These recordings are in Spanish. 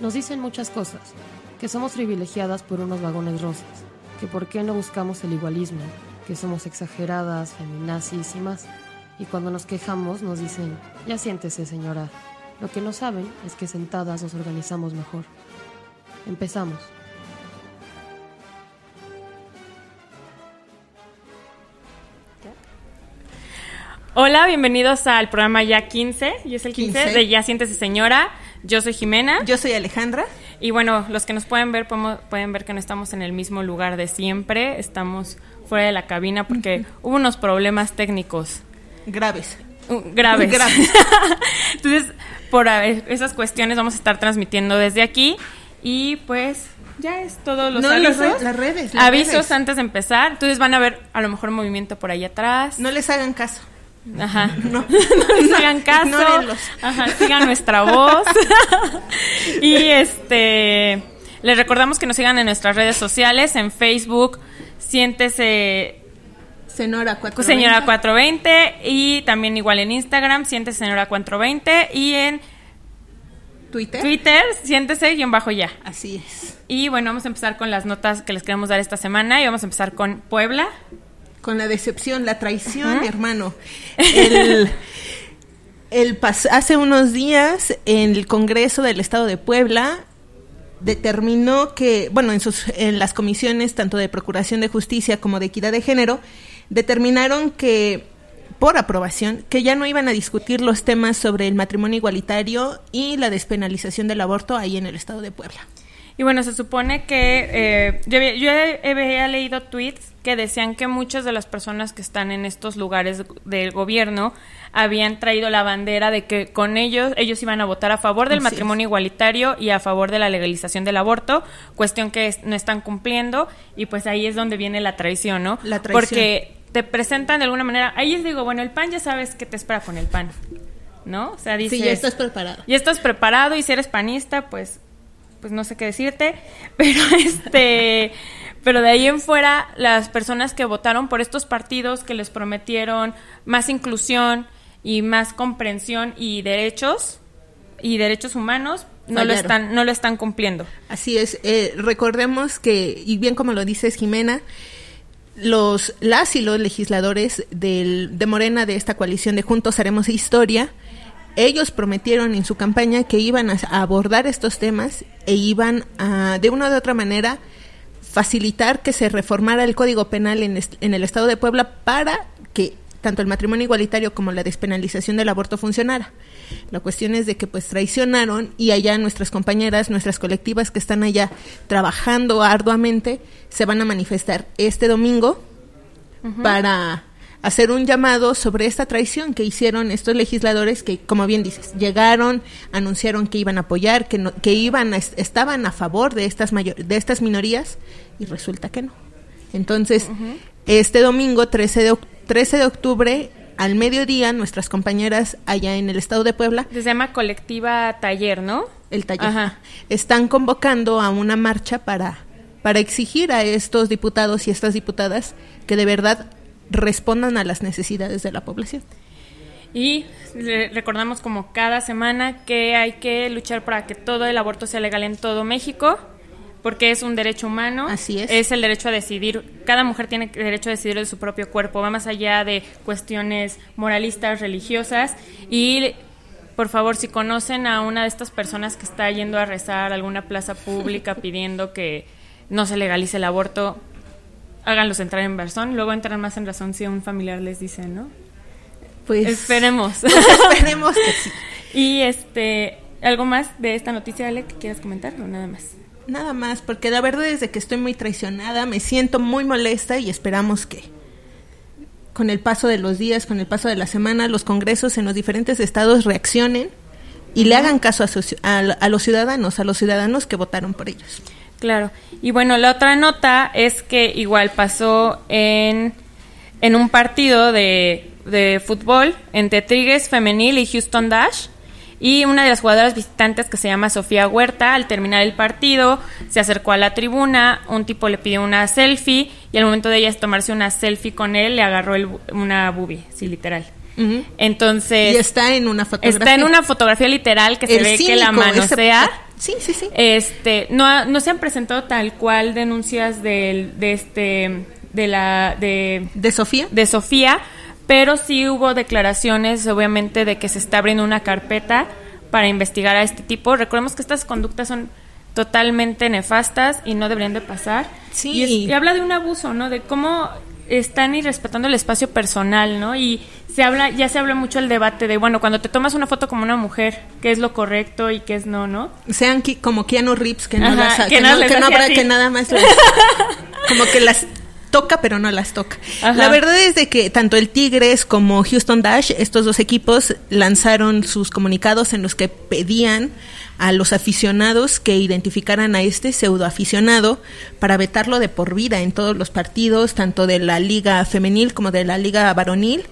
Nos dicen muchas cosas, que somos privilegiadas por unos vagones rosas, que por qué no buscamos el igualismo, que somos exageradas, feminazis y más. Y cuando nos quejamos nos dicen, ya siéntese señora. Lo que no saben es que sentadas nos organizamos mejor. Empezamos. Hola, bienvenidos al programa Ya 15. Yo es el 15, 15. de Ya Siéntese Señora. Yo soy Jimena. Yo soy Alejandra. Y bueno, los que nos pueden ver podemos- pueden ver que no estamos en el mismo lugar de siempre. Estamos fuera de la cabina porque hubo unos problemas técnicos Graves. uh, graves. Graves. Entonces, por esas cuestiones vamos a estar transmitiendo desde aquí. Y pues ya es todos los No, avisos. las redes, las avisos redes. antes de empezar. Entonces van a ver a lo mejor movimiento por ahí atrás. No les hagan caso. Ajá. No. no les hagan caso. Ajá, sigan nuestra voz. y este les recordamos que nos sigan en nuestras redes sociales, en Facebook, siéntese Senora 4. señora 420 y también igual en Instagram, siéntese señora 420 y en Twitter. Twitter, siéntese guion bajo ya. Así es. Y bueno, vamos a empezar con las notas que les queremos dar esta semana y vamos a empezar con Puebla. Con la decepción, la traición, hermano. El, el pas- hace unos días, el Congreso del Estado de Puebla determinó que, bueno, en, sus, en las comisiones tanto de Procuración de Justicia como de Equidad de Género, determinaron que, por aprobación, que ya no iban a discutir los temas sobre el matrimonio igualitario y la despenalización del aborto ahí en el Estado de Puebla. Y bueno, se supone que eh, yo, había, yo he- había leído tweets que decían que muchas de las personas que están en estos lugares del gobierno habían traído la bandera de que con ellos ellos iban a votar a favor del Así matrimonio igualitario y a favor de la legalización del aborto, cuestión que no están cumpliendo y pues ahí es donde viene la traición, ¿no? La traición. Porque te presentan de alguna manera, ahí les digo, bueno, el pan ya sabes que te espera con el pan, ¿no? O sea, dices, Sí, ya estás preparado. ya estás preparado y si eres panista, pues, pues no sé qué decirte, pero este, pero de ahí en fuera las personas que votaron por estos partidos que les prometieron más inclusión y más comprensión y derechos y derechos humanos no lo están no lo están cumpliendo. Así es, eh, recordemos que, y bien como lo dices Jimena, los las y los legisladores del, de Morena de esta coalición de Juntos Haremos Historia, ellos prometieron en su campaña que iban a, abordar estos temas e iban a, de una u otra manera, facilitar que se reformara el Código Penal en, est- en el Estado de Puebla para que tanto el matrimonio igualitario como la despenalización del aborto funcionara. La cuestión es de que pues traicionaron y allá nuestras compañeras, nuestras colectivas que están allá trabajando arduamente, se van a manifestar este domingo para hacer un llamado sobre esta traición que hicieron estos legisladores que, como bien dices, llegaron, anunciaron que iban a apoyar, que, no- que iban a- estaban a favor de estas, mayor, de estas minorías y resulta que no. Entonces, este domingo 13 de, oc- 13 de octubre, al mediodía, nuestras compañeras allá en el estado de Puebla, Se llama colectiva taller, ¿no? el taller, Ajá. están convocando a una marcha para, para exigir a estos diputados y estas diputadas que de verdad respondan a las necesidades de la población. Y le- recordamos como cada semana que hay que luchar para que todo el aborto sea legal en todo México, porque es un derecho humano. Así es. Es el derecho a decidir. Cada mujer tiene derecho a decidir de su propio cuerpo. Va más allá de cuestiones moralistas, religiosas. Y por favor, si conocen a una de estas personas que está yendo a rezar a alguna plaza pública pidiendo que no se legalice el aborto, háganlos entrar en razón. Luego entran más en razón si un familiar les dice, ¿no? Pues Esperemos. pues esperemos que sí. y este, ¿algo más de esta noticia, Ale, que quieras comentar o nada más? Nada más, porque la verdad es de que estoy muy traicionada, me siento muy molesta y esperamos que con el paso de los días, con el paso de la semana, los congresos en los diferentes estados reaccionen y le hagan caso a, a- a los ciudadanos, a los ciudadanos que votaron por ellos. Claro. Y bueno, la otra nota es que igual pasó en, en un partido de, de fútbol entre Tigres Femenil y Houston Dash. Y una de las jugadoras visitantes que se llama Sofía Huerta, al terminar el partido, se acercó a la tribuna, un tipo le pidió una selfie y al momento de ella tomarse una selfie con él, le agarró el una boobie, sí, literal. Entonces... Y está en una fotografía. Está en una fotografía literal que se ve que la cínico, ese- manosea. Sí, sí, sí. Este, no, no se han presentado tal cual denuncias del, de este, de la, de... ¿De Sofía? De Sofía, pero sí hubo declaraciones, obviamente, de que se está abriendo una carpeta para investigar a este tipo. Recordemos que estas conductas son totalmente nefastas y no deberían de pasar. Sí. Y, es- y habla de un abuso, ¿no? De cómo están irrespetando el espacio personal, ¿no? Y se habla, ya se habla mucho el debate de, bueno, cuando te tomas una foto como una mujer, qué es lo correcto y qué es no, ¿no? Sean como Keanu Reeves, que no, Ajá, las, que que no, que no habrá así. que nada más como que las toca pero no las toca. Ajá. La verdad es de que tanto el Tigres como Houston Dash, estos dos equipos lanzaron sus comunicados en los que pedían a los aficionados que identificaran a este pseudo aficionado para vetarlo de por vida en todos los partidos, tanto de la liga femenil como de la liga varonil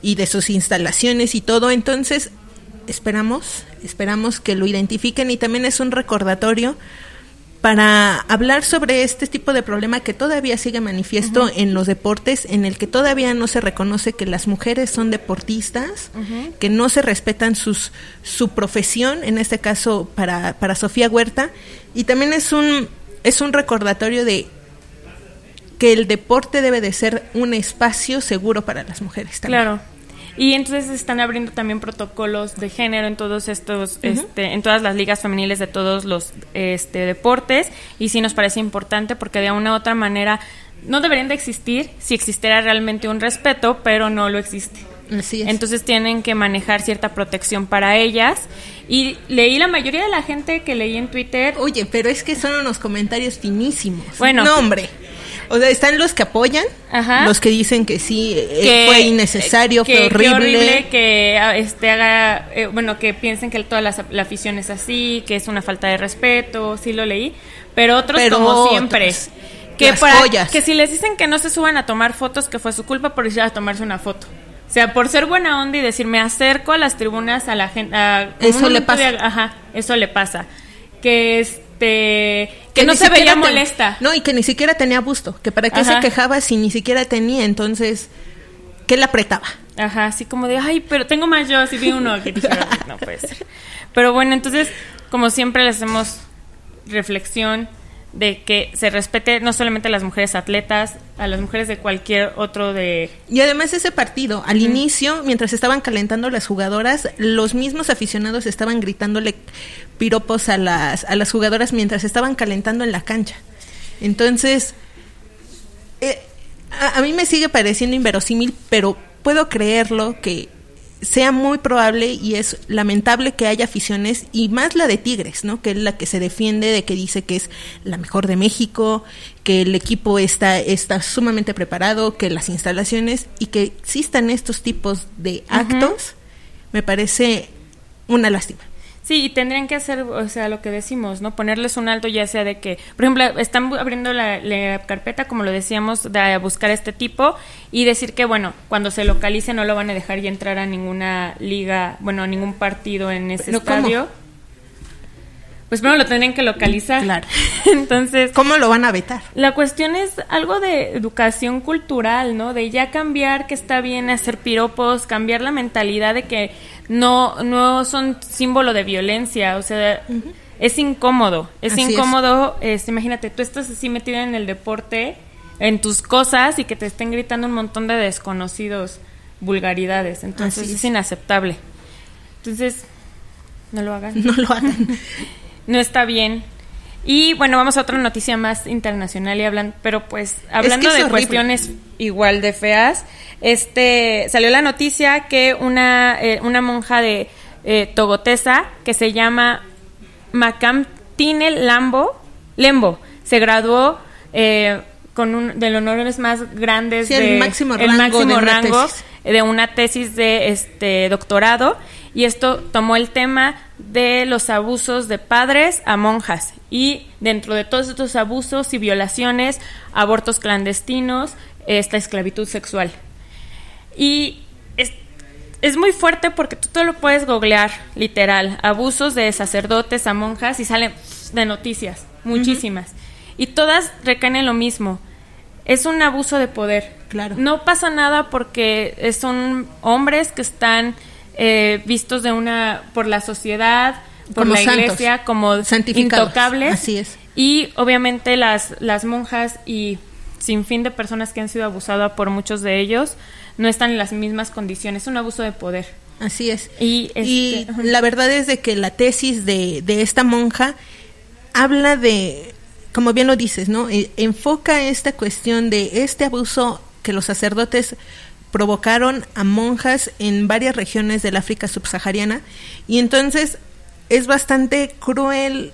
y de sus instalaciones y todo. Entonces, esperamos, esperamos que lo identifiquen y también es un recordatorio para hablar sobre este tipo de problema que todavía sigue manifiesto en los deportes, en el que todavía no se reconoce que las mujeres son deportistas, que no se respetan sus su profesión, en este caso para, para Sofía Huerta, y también es un es un recordatorio de que el deporte debe de ser un espacio seguro para las mujeres también. Claro. Y entonces están abriendo también protocolos de género en todos estos, este, en todas las ligas femeniles de todos los este, deportes. Y sí nos parece importante porque de una u otra manera no deberían de existir si existiera realmente un respeto, pero no lo existe. Así es. Entonces tienen que manejar cierta protección para ellas. Y leí la mayoría de la gente que leí en Twitter. Oye, pero es que son unos comentarios finísimos. Bueno. No, hombre. O sea, están los que apoyan, Ajá. los que dicen que sí, eh, fue innecesario, que- fue que horrible. horrible que ah, este haga eh, bueno que piensen que toda la, la afición es así que es una falta de respeto sí lo leí pero otros Pero como otros, siempre que las para- joyas. que si les dicen que no se suban a tomar fotos que fue su culpa por ir a tomarse una foto o sea por ser buena onda y decir me acerco a las tribunas a la gente Eso le pasa. ajá eso le pasa que este que, no se veía ten- molesta No, y que ni siquiera tenía busto. Que para qué Ajá. se quejaba si ni siquiera tenía. Entonces, ¿qué le apretaba? Ajá, así como de, ay, pero tengo más yo, así vi uno que dije, no puede ser. Pero bueno, entonces, como siempre le hacemos reflexión de que se respete no solamente a las mujeres atletas, a las mujeres de cualquier otro de... Y además ese partido, al inicio, mientras estaban calentando las jugadoras, los mismos aficionados estaban gritándole piropos a las, a las jugadoras mientras estaban calentando en la cancha. Entonces, eh, a, a mí me sigue pareciendo inverosímil, pero puedo creerlo que sea muy probable y es lamentable que haya aficiones y más la de Tigres, ¿no? Que es la que se defiende de que dice que es la mejor de México, que el equipo está está sumamente preparado, que las instalaciones y que existan estos tipos de actos me parece una lástima. Sí, y tendrían que hacer, o sea, lo que decimos, ¿no? Ponerles un alto ya sea de que, por ejemplo, están abriendo la, la carpeta, como lo decíamos, de buscar a este tipo y decir que, bueno, cuando se localice no lo van a dejar ya entrar a ninguna liga, bueno, a ningún partido en ese ¿Pero cómo? Pues primero lo tendrían que localizar. Claro. Entonces, ¿Cómo lo van a vetar? la cuestión es algo de educación cultural, ¿no? De ya cambiar que está bien hacer piropos, cambiar la mentalidad de que no, no son símbolo de violencia, o sea, es incómodo, es Así es. incómodo, este, imagínate, tú estás así metido en el deporte, en tus cosas y que te estén gritando un montón de desconocidos vulgaridades, entonces es. inaceptable. Entonces, no lo hagan No lo hagan. no está bien. Y bueno, vamos a otra noticia más internacional y hablan, pero pues hablando es de horrible. cuestiones igual de feas, este salió la noticia que una eh, una monja de eh, Togotesa que se llama Macamtine Lambo Lembo se graduó eh, con un de los honores más grandes Sí, el de máximo el rango máximo de una rango tesis. De una tesis de este doctorado y esto tomó el tema de los abusos de padres a monjas y dentro de todos estos abusos y violaciones, abortos clandestinos, esta esclavitud sexual. Y es, es muy fuerte porque tú te lo puedes googlear, literal, abusos de sacerdotes a monjas y salen de noticias, muchísimas. Y todas recaen en lo mismo. Es un abuso de poder. Claro. No pasa nada porque son hombres que están eh, vistos de una por la sociedad por Como la santos, iglesia como intocables. así es. Y obviamente las, las monjas y sin fin de personas que han sido abusadas por muchos de ellos no están en las mismas condiciones. Es un abuso de poder. Así es. Y, Y este, ajá. la verdad es de que la tesis de, de esta monja habla de, como bien lo dices, ¿no? E- enfoca esta cuestión de este abuso que los sacerdotes provocaron a monjas en varias regiones del África subsahariana y entonces es bastante cruel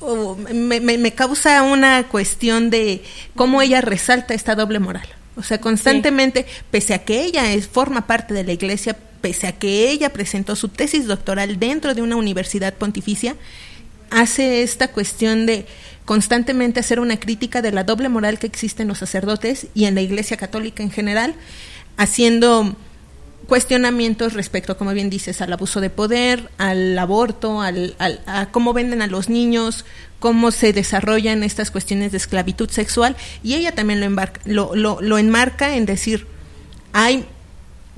o me, me- me causa una cuestión de cómo ella resalta esta doble moral. O sea, constantemente, pese a que ella es, forma parte de la iglesia, pese a que ella presentó su tesis doctoral dentro de una universidad pontificia, hace esta cuestión de constantemente hacer una crítica de la doble moral que existe en los sacerdotes y en la iglesia católica en general, haciendo cuestionamientos respecto, como bien dices, al abuso de poder, al aborto, al, a cómo venden a los niños, cómo se desarrollan estas cuestiones de esclavitud sexual, y ella también lo, embarca, lo, lo enmarca en decir, hay,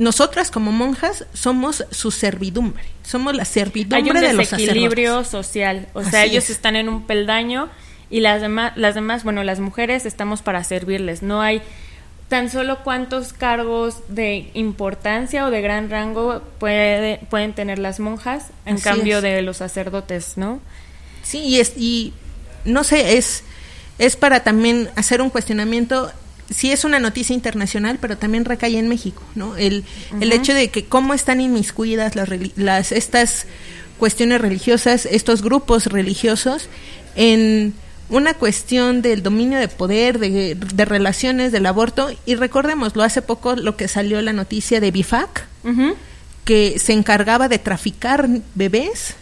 nosotras como monjas somos su servidumbre, somos la hay servidumbre un de los desequilibrio social. O Así sea, ellos es. están en un peldaño y las demás, las demás, bueno, las mujeres estamos para servirles. No hay tan solo cuántos cargos de importancia o de gran rango puede, pueden tener las monjas en Así cambio es. de los sacerdotes, ¿no? Sí, y, es, y no sé, es, es para también hacer un cuestionamiento. Sí es una noticia internacional, pero también recae en México, ¿no? El, el hecho de que cómo están inmiscuidas las, las estas cuestiones religiosas, estos grupos religiosos, en una cuestión del dominio de poder, de, de relaciones, del aborto. Y recordémoslo, hace poco lo que salió la noticia de BIFAC, que se encargaba de traficar bebés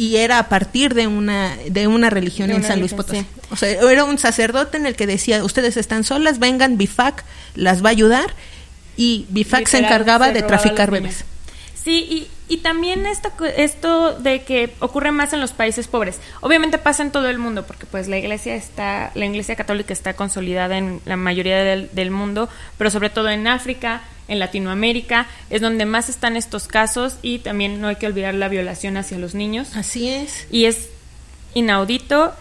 y era a partir de una de una religión De en San Luis Potosí. O sea, era un sacerdote en el que decía, ustedes están solas, vengan, BIFAC las va a ayudar y BIFAC se encargaba se de traficar bebés. Sí, y, y también esto, esto de que ocurre más en los países pobres. Obviamente pasa en todo el mundo, porque pues la iglesia está, la iglesia católica está consolidada en la mayoría del, del mundo, pero sobre todo en África, en Latinoamérica, es donde más están estos casos y también no hay que olvidar la violación hacia los niños Así es. y es inaudito.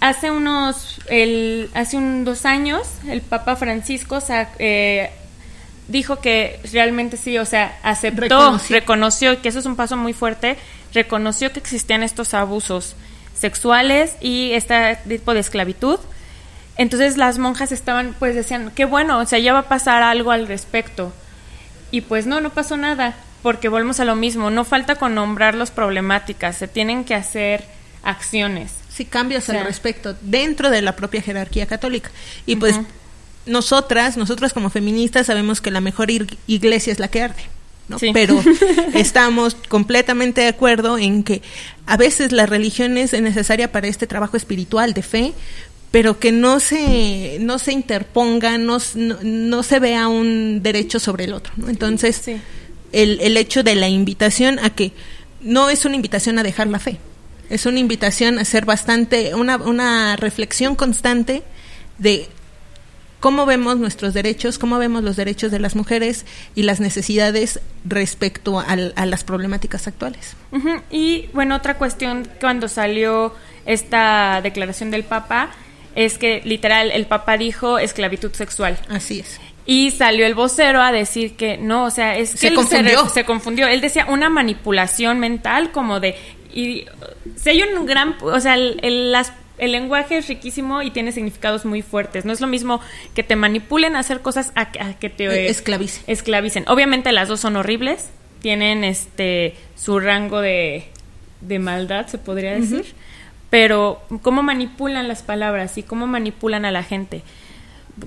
Hace unos, el, hace un dos años, el Papa Francisco sa- eh, dijo que realmente sí, o sea, aceptó, Reconoció. reconoció, que eso es un paso muy fuerte, reconoció que existían estos abusos sexuales y este tipo de esclavitud. Entonces las monjas estaban, pues decían, qué bueno, o sea, ya va a pasar algo al respecto. Y pues no, no pasó nada, porque volvemos a lo mismo, no falta con nombrar las problemáticas, se tienen que hacer acciones. Sí, cambios O sea, al respecto dentro de la propia jerarquía católica. Y pues nosotras, nosotras como feministas sabemos que la mejor iglesia es la que arde. ¿no? Sí. Pero estamos completamente de acuerdo en que a veces la religión es necesaria para este trabajo espiritual de fe, pero que no se no se interponga, no, no, no se vea un derecho sobre el otro. ¿no? Entonces, Sí. el, el hecho de la invitación a que no es una invitación a dejar la fe, es una invitación a hacer bastante, una, una reflexión constante de cómo vemos nuestros derechos, cómo vemos los derechos de las mujeres y las necesidades respecto al- a las problemáticas actuales. Y bueno, otra cuestión cuando salió esta declaración del Papa es que literal el Papa dijo esclavitud sexual. Así es. Y salió el vocero a decir que no, o sea, es que Se él confundió. se confundió. Él decía una manipulación mental como de... Y, si hay un gran... O sea, el, el- las- el lenguaje es riquísimo y tiene significados muy fuertes. No es lo mismo que te manipulen a hacer cosas a, a que te... Eh, esclavicen. Esclavicen. Obviamente las dos son horribles. Tienen este su rango de, de maldad, se podría decir. Pero cómo manipulan las palabras y cómo manipulan a la gente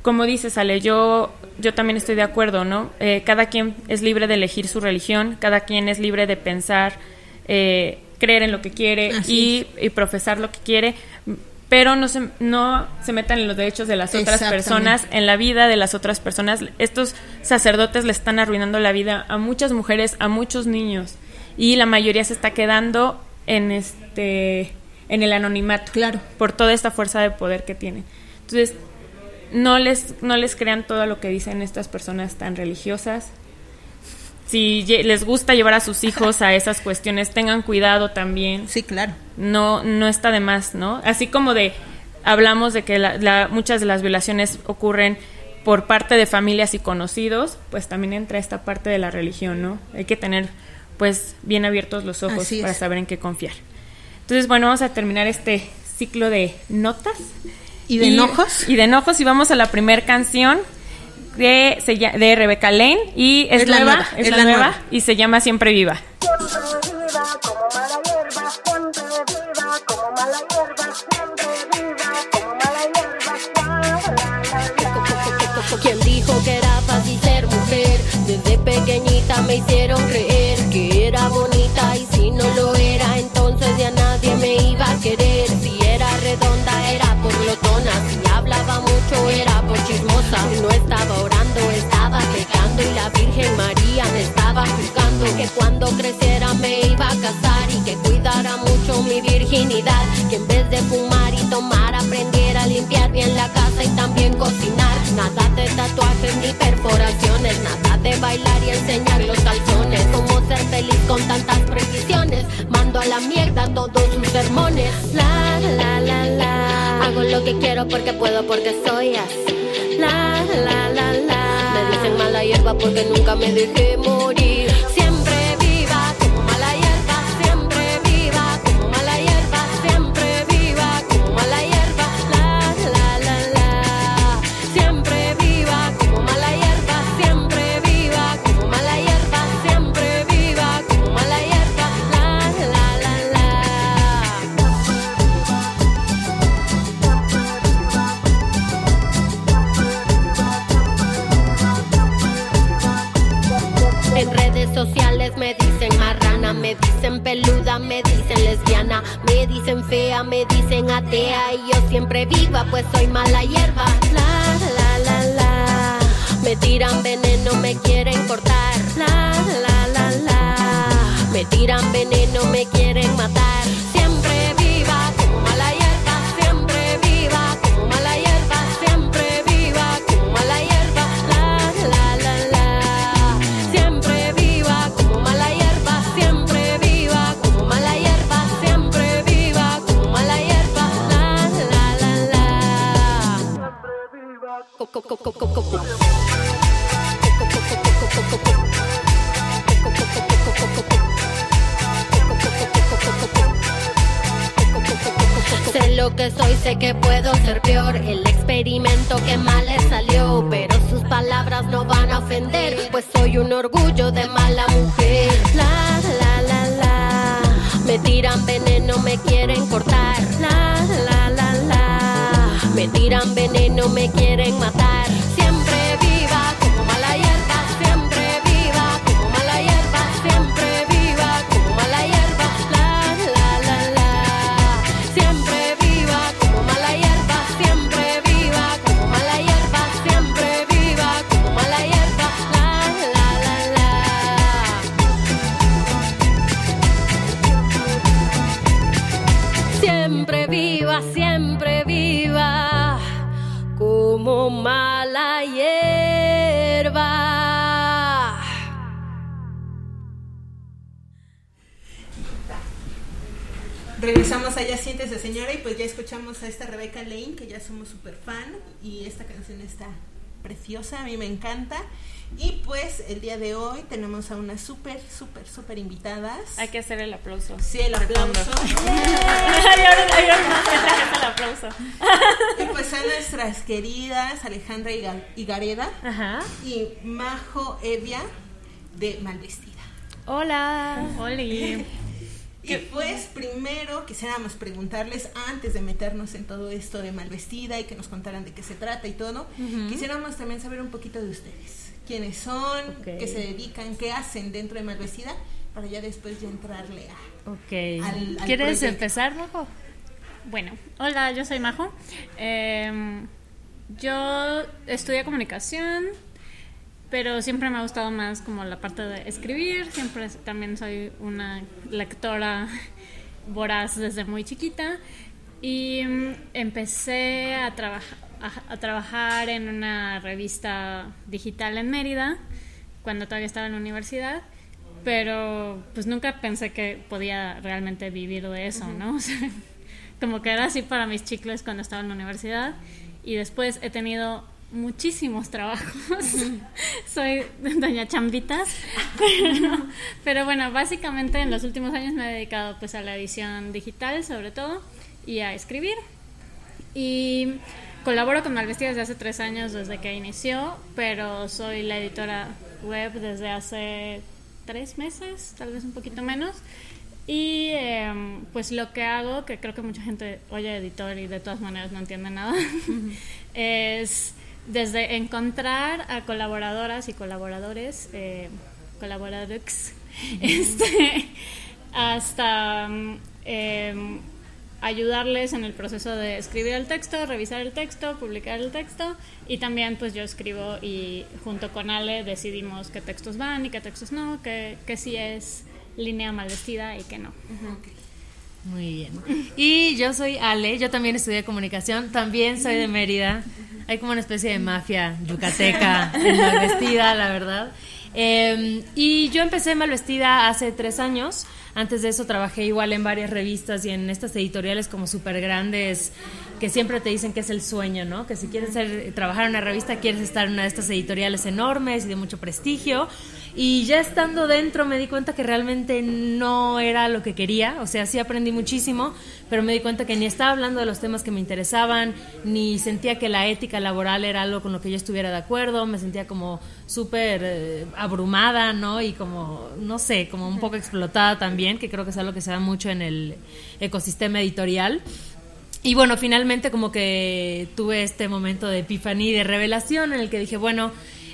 como dices, Ale, yo, yo también estoy de acuerdo, ¿no? Eh, cada quien es libre de elegir su religión, cada quien es libre de pensar, eh, creer en lo que quiere y, y profesar lo que quiere, pero no se, no se metan en los derechos de las otras personas, en la vida de las otras personas. Estos sacerdotes le están arruinando la vida a muchas mujeres, a muchos niños, y la mayoría se está quedando en este en el anonimato Claro. por toda esta fuerza de poder que tienen. Entonces, no les, no les crean todo lo que dicen estas personas tan religiosas. si les gusta llevar a sus hijos a esas cuestiones, tengan cuidado también. Sí, claro. No, no está de más, ¿no? Así como de, hablamos de que muchas de las violaciones ocurren por parte de familias y conocidos, pues también entra esta parte de la religión, ¿no? Hay que tener, pues, bien abiertos los ojos para saber en qué confiar. Entonces, bueno, vamos a terminar este ciclo de notas. ¿Y de enojos? Y de enojos, y vamos a la primera canción de, de Rebeca Lane, y es, nueva, es, la, nueva, y se llama Siempre Viva. Siempre viva como mala hierba, siempre viva como mala hierba, siempre viva como mala hierba. ¿Quién dijo que era fácil ser mujer? Desde pequeñita me hicieron creer que cuando creciera me iba a casar y que cuidara mucho mi virginidad, que en vez de fumar y tomar aprendiera a limpiar bien la casa y también cocinar. Nada de tatuajes ni perforaciones, nada de bailar y enseñar los calzones. Cómo ser feliz con tantas precisiones, mando a la mierda todos sus sermones. La la la la, hago lo que quiero porque puedo porque soy así. La la la la, me dicen mala hierba porque nunca me dejé morir. Me dicen peluda, me dicen lesbiana, me dicen fea, me dicen atea y yo siempre viva, pues soy mala hierba. La la la la, me tiran veneno, me quieren cortar. La la la la, me tiran veneno, me quieren matar. Sé lo que soy, sé que puedo ser peor. El experimento que mal le salió, pero sus palabras no van a ofender, pues soy un orgullo de mala mujer. La la la la, me tiran veneno, me quieren cortar. La la la la, me tiran veneno, me quieren señora, y pues ya escuchamos a esta Rebeca Lane, que ya somos súper fan, y esta canción está preciosa, a mí me encanta. Y pues el día de hoy tenemos a unas súper, súper, súper invitadas. Hay que hacer el aplauso. Sí, el aplauso. el aplauso. y pues son nuestras queridas Alejandra Igareda y Majo Evia de Malvestida. Hola. Hola. Y pues primero quisiéramos preguntarles, antes de meternos en todo esto de Malvestida y que nos contaran de qué se trata y todo, quisiéramos también saber un poquito de ustedes. ¿Quiénes son? ¿Qué se dedican? ¿Qué hacen dentro de Malvestida? Para ya después ya entrarle a... Ok. ¿Quieres empezar, Majo? Bueno, hola, yo soy Majo. Em, yo estudié comunicación, pero siempre me ha gustado más como la parte de escribir, siempre también soy una lectora voraz desde muy chiquita y mm, empecé a, trabajar a, trabajar en una revista digital en Mérida cuando todavía estaba en la universidad, pero pues nunca pensé que podía realmente vivir de eso, ¿no? O sea, como que era así para mis chicles cuando estaba en la universidad y después he tenido muchísimos trabajos. Soy doña Chambitas. Pero, pero, bueno, básicamente en los últimos años me he dedicado pues a la edición digital sobre todo y a escribir. Y colaboro con Malvestida desde hace tres años, desde que inició, pero soy la editora web desde hace tres meses, tal vez un poquito menos. Y em, pues lo que hago, que creo que mucha gente oye editor y de todas maneras no entiende nada, es desde encontrar a colaboradoras y colaboradores, eh, colaboradores, este, hasta em, ayudarles en el proceso de escribir el texto, revisar el texto, publicar el texto. Y también pues yo escribo y junto con Ale decidimos qué textos van y qué textos no, qué, qué sí es línea mal vestida y qué no. Muy bien. Y yo soy Ale, yo también estudié comunicación, también soy de Mérida. Hay como una especie de mafia yucateca en mal vestida, la verdad. Em, y yo empecé mal vestida hace tres años. Antes de eso trabajé igual en varias revistas y en estas editoriales como súper grandes que siempre te dicen que es el sueño, ¿no? Que si quieres ser, trabajar en una revista quieres estar en una de estas editoriales enormes y de mucho prestigio. Y ya estando dentro me di cuenta que realmente no era lo que quería, o sea, sí aprendí muchísimo, pero me di cuenta que ni estaba hablando de los temas que me interesaban, ni sentía que la ética laboral era algo con lo que yo estuviera de acuerdo, me sentía como súper eh, abrumada, ¿no? Y como, no sé, como un poco explotada también, que creo que es algo que se da mucho en el ecosistema editorial. Y bueno, finalmente como que tuve este momento de epifanía, de revelación en el que dije, bueno,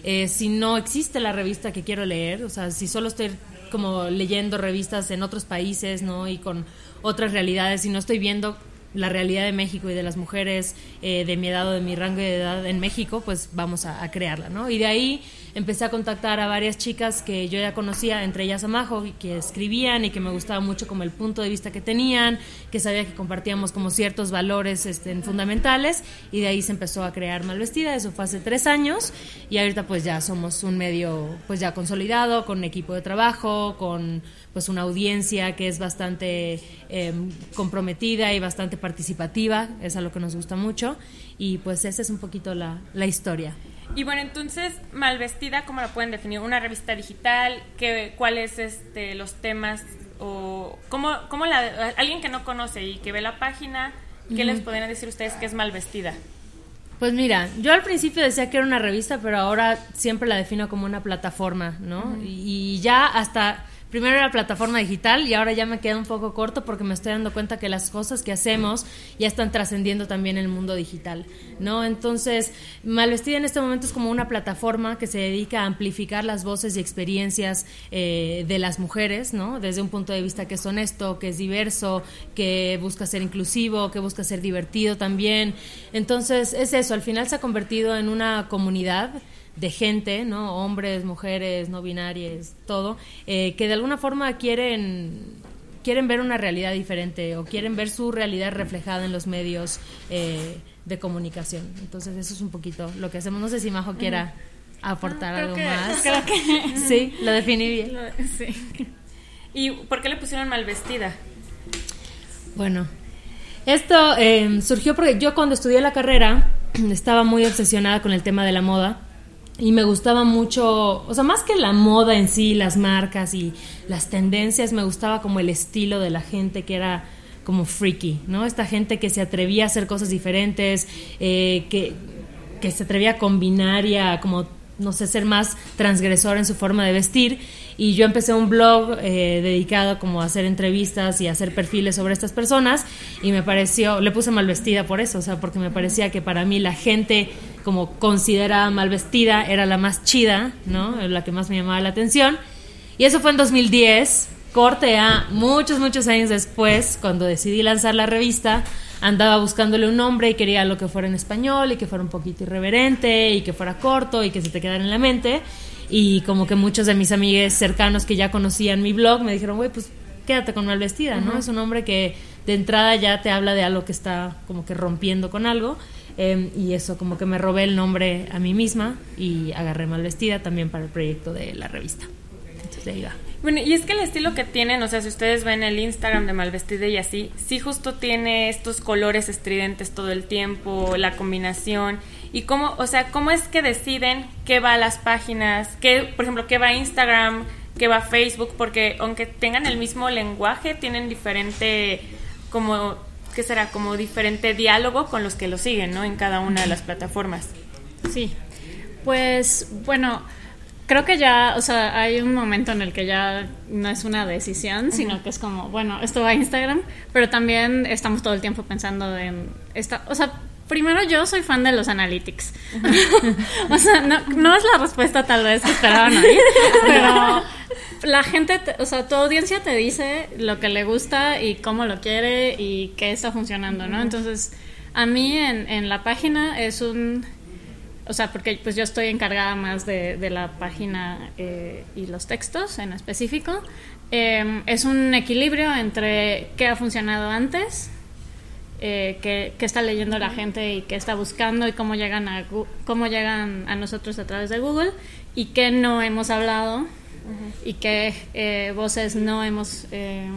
eh, si no existe la revista que quiero leer, o sea, si solo estoy como leyendo revistas en otros países, ¿no? Y con otras realidades y no estoy viendo la realidad de México y de las mujeres eh, de mi edad o de mi rango de edad en México, pues vamos a, a, crearla, ¿no? Y de ahí empecé a contactar a varias chicas que yo ya conocía, entre ellas a Majo, que escribían y que me gustaba mucho como el punto de vista que tenían, que sabía que compartíamos como ciertos valores este, fundamentales y de ahí se empezó a crear Malvestida, eso fue hace tres años y ahorita pues ya somos un medio pues ya consolidado, con equipo de trabajo, con pues una audiencia que es bastante eh, comprometida y bastante participativa, es a lo que nos gusta mucho. Y pues esa es un poquito la, la historia. Y bueno, entonces, Malvestida, ¿cómo la pueden definir? ¿Una revista digital? ¿Qué, ¿Cuáles este, los temas? o ¿cómo, cómo la, Alguien que no conoce y que ve la página, ¿qué les podrían decir ustedes que es Malvestida? Pues mira, yo al principio decía que era una revista, pero ahora siempre la defino como una plataforma, ¿no? y, y ya hasta primero era plataforma digital y ahora ya me queda un poco corto porque me estoy dando cuenta que las cosas que hacemos ya están trascendiendo también el mundo digital, ¿no? Entonces, Malvestida en este momento es como una plataforma que se dedica a amplificar las voces y experiencias eh, de las mujeres, ¿no? Desde un punto de vista que es honesto, que es diverso, que busca ser inclusivo, que busca ser divertido también. Entonces, es eso, al final se ha convertido en una comunidad de gente, ¿no? Hombres, mujeres, no binarias, todo, eh, que de alguna forma quieren quieren ver una realidad diferente o quieren ver su realidad reflejada en los medios eh, de comunicación. Entonces eso es un poquito lo que hacemos. No sé si Majo quiera aportar algo más. Creo que sí, lo definí bien. sí. ¿Y por qué le pusieron mal vestida? Bueno, esto eh, surgió porque yo cuando estudié la carrera estaba muy obsesionada con el tema de la moda y me gustaba mucho, o sea, más que la moda en sí, las marcas y las tendencias, me gustaba como el estilo de la gente que era como freaky, ¿no? Esta gente que se atrevía a hacer cosas diferentes, eh, que, que se atrevía a combinar y a como no sé, ser más transgresor en su forma de vestir. Y yo empecé un blog eh, dedicado como a hacer entrevistas y a hacer perfiles sobre estas personas y me pareció, le puse mal vestida por eso, o sea, porque me parecía que para mí la gente como considerada mal vestida era la más chida, ¿no? La que más me llamaba la atención. Y eso fue en 2010, corte a muchos, muchos años después, cuando decidí lanzar la revista andaba buscándole un nombre y quería lo que fuera en español y que fuera un poquito irreverente y que fuera corto y que se te quedara en la mente. Y como que muchos de mis amigues cercanos que ya conocían mi blog me dijeron, güey, pues quédate con mal vestida, ¿no? Es un nombre que de entrada ya te habla de algo que está como que rompiendo con algo. Em, y eso como que me robé el nombre a mí misma y agarré mal vestida también para el proyecto de la revista. Entonces ahí va. Bueno, y es que el estilo que tienen, o sea, si ustedes ven el Instagram de Malvestida y así, sí justo tiene estos colores estridentes todo el tiempo, la combinación. Y cómo, o sea, cómo es que deciden qué va a las páginas, qué, por ejemplo, qué va a Instagram, qué va a Facebook, porque aunque tengan el mismo lenguaje, tienen diferente, como, ¿qué será? Como diferente diálogo con los que lo siguen, ¿no? En cada una de las plataformas. Sí, pues bueno, creo que ya, o sea, hay un momento en el que ya no es una decisión, sino que es como, bueno, esto va a Instagram, pero también estamos todo el tiempo pensando en esta, o sea, primero yo soy fan de los analytics. o sea, no, no, es la respuesta tal vez que esperaban oír, pero la gente, o sea, tu audiencia te dice lo que le gusta y cómo lo quiere y qué está funcionando, ¿no? Entonces, a mí en, en la página es un o sea, porque pues yo estoy encargada más de, de la página eh, y los textos en específico. Eh, es un equilibrio entre qué ha funcionado antes, eh, qué, qué, está leyendo la gente y qué está buscando y cómo llegan a, cómo llegan a nosotros a través de Google y qué no hemos hablado uh -huh. y qué eh, voces no hemos, eh,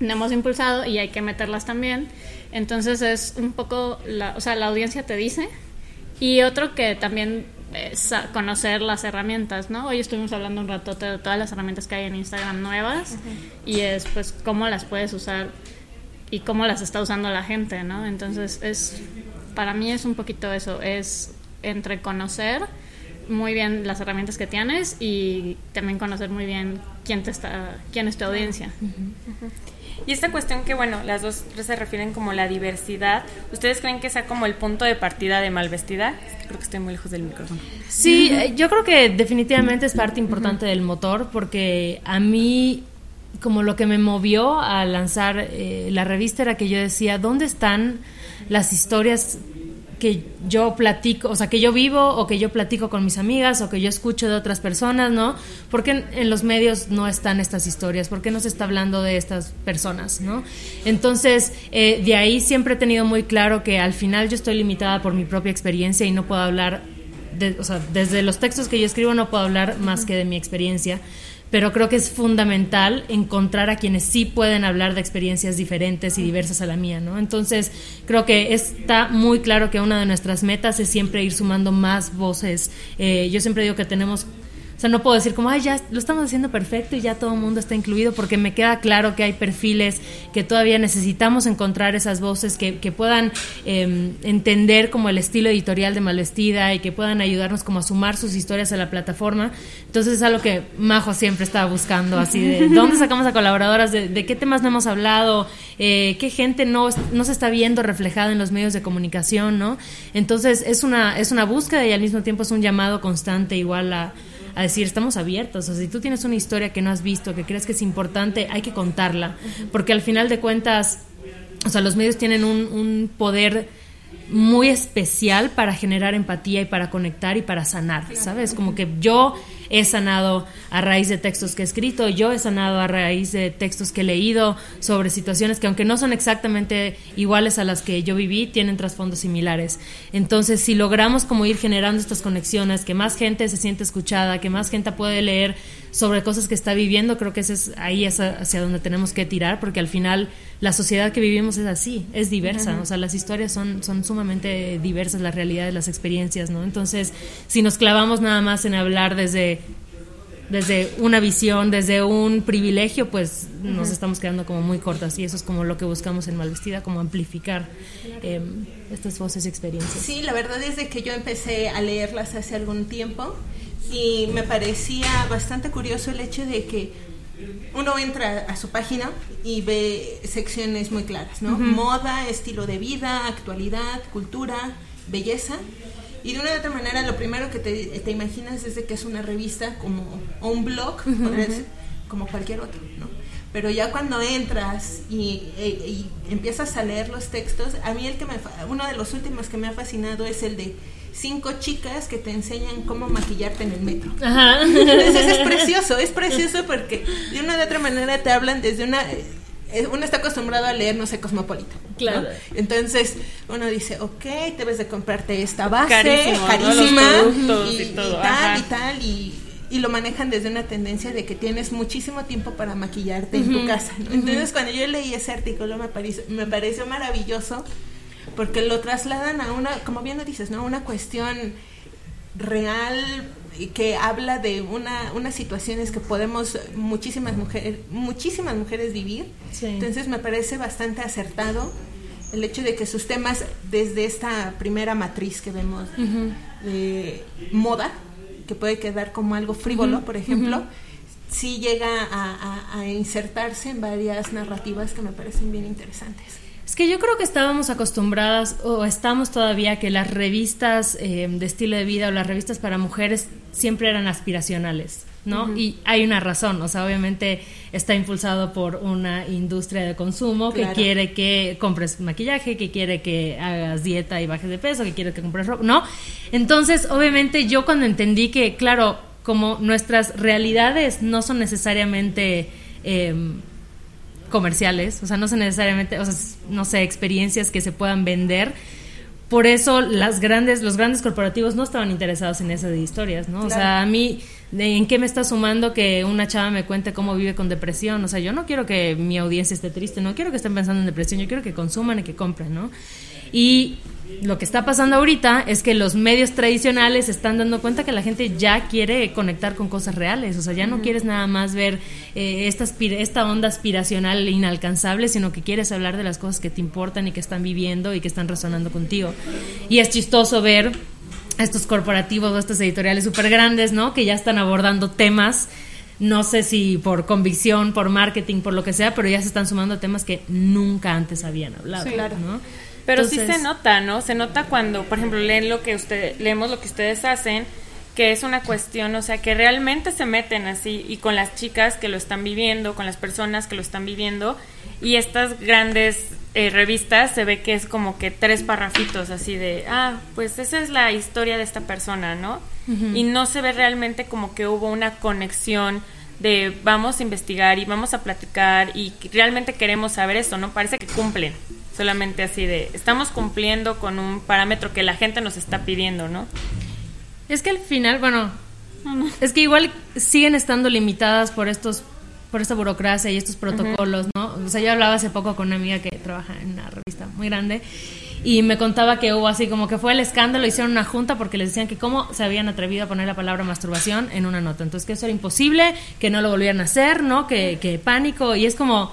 no hemos impulsado y hay que meterlas también. Entonces es un poco, la, o sea, la audiencia te dice y otro que también es conocer las herramientas, ¿no? Hoy estuvimos hablando un rato de todas las herramientas que hay en Instagram nuevas uh -huh. y es pues cómo las puedes usar y cómo las está usando la gente, ¿no? Entonces es para mí es un poquito eso, es entre conocer muy bien las herramientas que tienes y también conocer muy bien quién te está quién es tu audiencia. Uh -huh. Y esta cuestión que, bueno, las dos se refieren como la diversidad, ¿ustedes creen que sea como el punto de partida de Malvestida? Creo que estoy muy lejos del micrófono. Sí, eh, yo creo que definitivamente es parte importante del motor porque a mí como lo que me movió a lanzar eh, la revista era que yo decía, ¿dónde están las historias que yo platico, o sea, que yo vivo o que yo platico con mis amigas o que yo escucho de otras personas, ¿no? ¿Por qué en los medios no están estas historias? ¿Por qué no se está hablando de estas personas, ¿no? Entonces, eh, de ahí siempre he tenido muy claro que al final yo estoy limitada por mi propia experiencia y no puedo hablar, de, o sea, desde los textos que yo escribo no puedo hablar más que de mi experiencia pero creo que es fundamental encontrar a quienes sí pueden hablar de experiencias diferentes y diversas a la mía, ¿no? Entonces, creo que está muy claro que una de nuestras metas es siempre ir sumando más voces. Eh, yo siempre digo que tenemos sea, no puedo decir como, ay, ya lo estamos haciendo perfecto y ya todo el mundo está incluido, porque me queda claro que hay perfiles que todavía necesitamos encontrar esas voces que, que puedan eh, entender como el estilo editorial de Malvestida y que puedan ayudarnos como a sumar sus historias a la plataforma. Entonces es algo que Majo siempre estaba buscando, así de dónde sacamos a colaboradoras, de, de qué temas no hemos hablado, eh, qué gente no, no se está viendo reflejada en los medios de comunicación, ¿no? Entonces es una, es una búsqueda y al mismo tiempo es un llamado constante igual a a decir, estamos abiertos. O sea, si tú tienes una historia que no has visto, que crees que es importante, hay que contarla. Porque al final de cuentas, o sea, los medios tienen un, un poder muy especial para generar empatía y para conectar y para sanar, ¿sabes? Como que yo he sanado a raíz de textos que he escrito, yo he sanado a raíz de textos que he leído sobre situaciones que aunque no son exactamente iguales a las que yo viví, tienen trasfondos similares. Entonces, si logramos como ir generando estas conexiones, que más gente se siente escuchada, que más gente puede leer sobre cosas que está viviendo, creo que ese es ahí es hacia donde tenemos que tirar, porque al final la sociedad que vivimos es así, es diversa, uh -huh. o sea, las historias son, son sumamente diversas, las realidades, las experiencias, ¿no? Entonces, si nos clavamos nada más en hablar desde desde una visión, desde un privilegio, pues uh -huh. nos estamos quedando como muy cortas y eso es como lo que buscamos en Malvestida, como amplificar eh, estas voces y experiencias. Sí, la verdad es de que yo empecé a leerlas hace algún tiempo y me parecía bastante curioso el hecho de que uno entra a su página y ve secciones muy claras, ¿no? Uh -huh. Moda, estilo de vida, actualidad, cultura, belleza. Y de una u otra manera, lo primero que te, te imaginas es de que es una revista como, o un blog, uh -huh. ser, como cualquier otro, ¿no? Pero ya cuando entras y, y, y, empiezas a leer los textos, a mí el que me, uno de los últimos que me ha fascinado es el de cinco chicas que te enseñan cómo maquillarte en el metro. Ajá. Entonces es precioso, es precioso porque de una u otra manera te hablan desde una eh, uno está acostumbrado a leer, no sé, Cosmopolitan. Claro. Entonces, uno dice, ok, debes de comprarte esta base, carísima, y, y todo, y tal, y tal, y, y lo manejan desde una tendencia de que tienes muchísimo tiempo para maquillarte en tu casa. ¿no? Entonces, cuando yo leí ese artículo, me, pareció me pareció maravilloso, porque lo trasladan a una, como bien lo dices, ¿no? Una cuestión real y que habla de una unas situaciones que podemos muchísimas mujeres muchísimas mujeres vivir. Sí. entonces me parece bastante acertado el hecho de que sus temas desde esta primera matriz que vemos de moda que puede quedar como algo frívolo por ejemplo sí llega a, a- a insertarse en varias narrativas que me parecen bien interesantes Es que yo creo que estábamos acostumbradas, o estamos todavía, que las revistas eh, de estilo de vida o las revistas para mujeres siempre eran aspiracionales, ¿no? Y hay una razón, o sea, obviamente está impulsado por una industria de consumo que quiere que compres maquillaje, que quiere que hagas dieta y bajes de peso, que quiere que compres ropa, ¿no? Entonces, obviamente yo cuando entendí que, claro, como nuestras realidades no son necesariamente... em, comerciales, o sea, no son necesariamente, o sea, no sé, experiencias que se puedan vender. Por eso las grandes, los grandes corporativos no estaban interesados en esas historias, ¿no? O sea, a mí, ¿de ¿en qué me está sumando que una chava me cuente cómo vive con depresión? O sea, yo no quiero que mi audiencia esté triste, no quiero que estén pensando en depresión, yo quiero que consuman y que compren, ¿no? Y lo que está pasando ahorita es que los medios tradicionales están dando cuenta que la gente ya quiere conectar con cosas reales, o sea, ya no quieres nada más ver eh, esta, esta onda aspiracional inalcanzable, sino que quieres hablar de las cosas que te importan y que están viviendo y que están resonando contigo. Y es chistoso ver estos corporativos o estas editoriales súper grandes, ¿no? Que ya están abordando temas, no sé si por convicción, por marketing, por lo que sea, pero ya se están sumando a temas que nunca antes habían hablado, Sí, claro. ¿no? Pero sí se nota, ¿no? Se nota cuando, por ejemplo, leen lo que usted, leemos lo que ustedes hacen, que es una cuestión, o sea, que realmente se meten así y con las chicas que lo están viviendo, con las personas que lo están viviendo y estas grandes eh, revistas se ve que es como que tres parrafitos así de, ah, pues esa es la historia de esta persona, ¿no? Y no se ve realmente como que hubo una conexión de vamos a investigar y vamos a platicar y realmente queremos saber esto, ¿no? Parece que cumplen, solamente así de estamos cumpliendo con un parámetro que la gente nos está pidiendo, ¿no? Es que al final, bueno, es que igual siguen estando limitadas por estos por esta burocracia y estos protocolos, ¿no? O sea, yo hablaba hace poco con una amiga que trabaja en una revista muy grande y me contaba que hubo así como que fue el escándalo, hicieron una junta porque les decían que cómo se habían atrevido a poner la palabra masturbación en una nota. Entonces, que eso era imposible, que no lo volvieran a hacer, ¿no? Que, que pánico y es como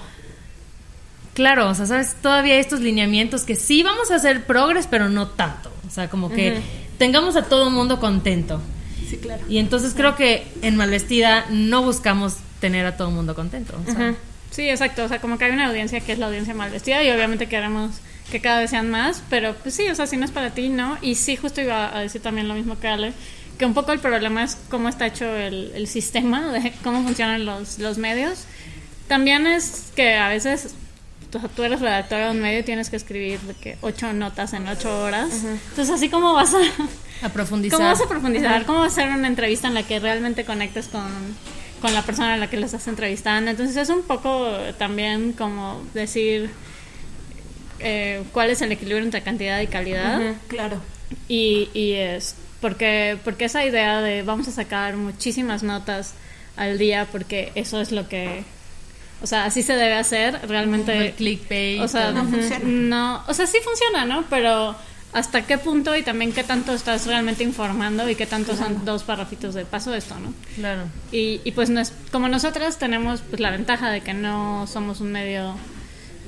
Claro, o sea, sabes, todavía hay estos lineamientos que sí vamos a hacer progres, pero no tanto. O sea, como que tengamos a todo el mundo contento. sí claro Y entonces creo que en Malvestida no buscamos tener a todo el mundo contento. o sea, Sí, exacto. O sea, como que hay una audiencia que es la audiencia mal vestida y obviamente queremos que cada vez sean más, pero pues sí, o sea, si no es para ti, ¿no? Y sí, justo iba a decir también lo mismo que Ale, que un poco el problema es cómo está hecho el, el sistema, de cómo funcionan los, los medios. También es que a veces sea, tú eres redactora de un medio y tienes que escribir de que ocho notas en ocho horas. Entonces, así como vas a... A profundizar. ¿Cómo vas a profundizar? ¿Cómo vas a hacer una entrevista en la que realmente conectes con, con la persona a la que le estás entrevistando? Entonces es un poco también como decir eh, cuál es el equilibrio entre cantidad y calidad. claro Y, y es porque, porque esa idea de vamos a sacar muchísimas notas al día porque eso es lo que... O sea, así se debe hacer realmente. El clickbait, O sea, No funciona. no, o sea, sí funciona, ¿no? Pero hasta qué punto y también qué tanto estás realmente informando y qué tanto son dos parrafitos de paso esto, ¿no? Claro. Y, y pues nos- como nosotras tenemos pues la ventaja de que no somos un medio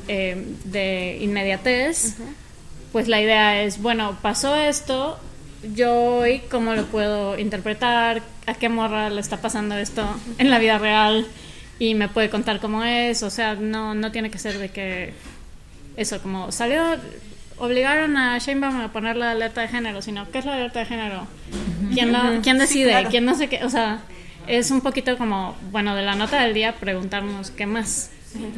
eh, de inmediatez, pues la idea es, bueno, pasó esto, yo hoy cómo lo puedo interpretar, a qué morra le está pasando esto en la vida real y me puede contar cómo es, o sea, no, no tiene que ser de que eso, como salió, obligaron a Sheinbaum a poner la alerta de género, sino ¿qué es la alerta de género? ¿Quién, la- quién decide? claro. ¿Quién no sé qué? O sea, es un poquito como, bueno, de la nota del día preguntarnos qué más.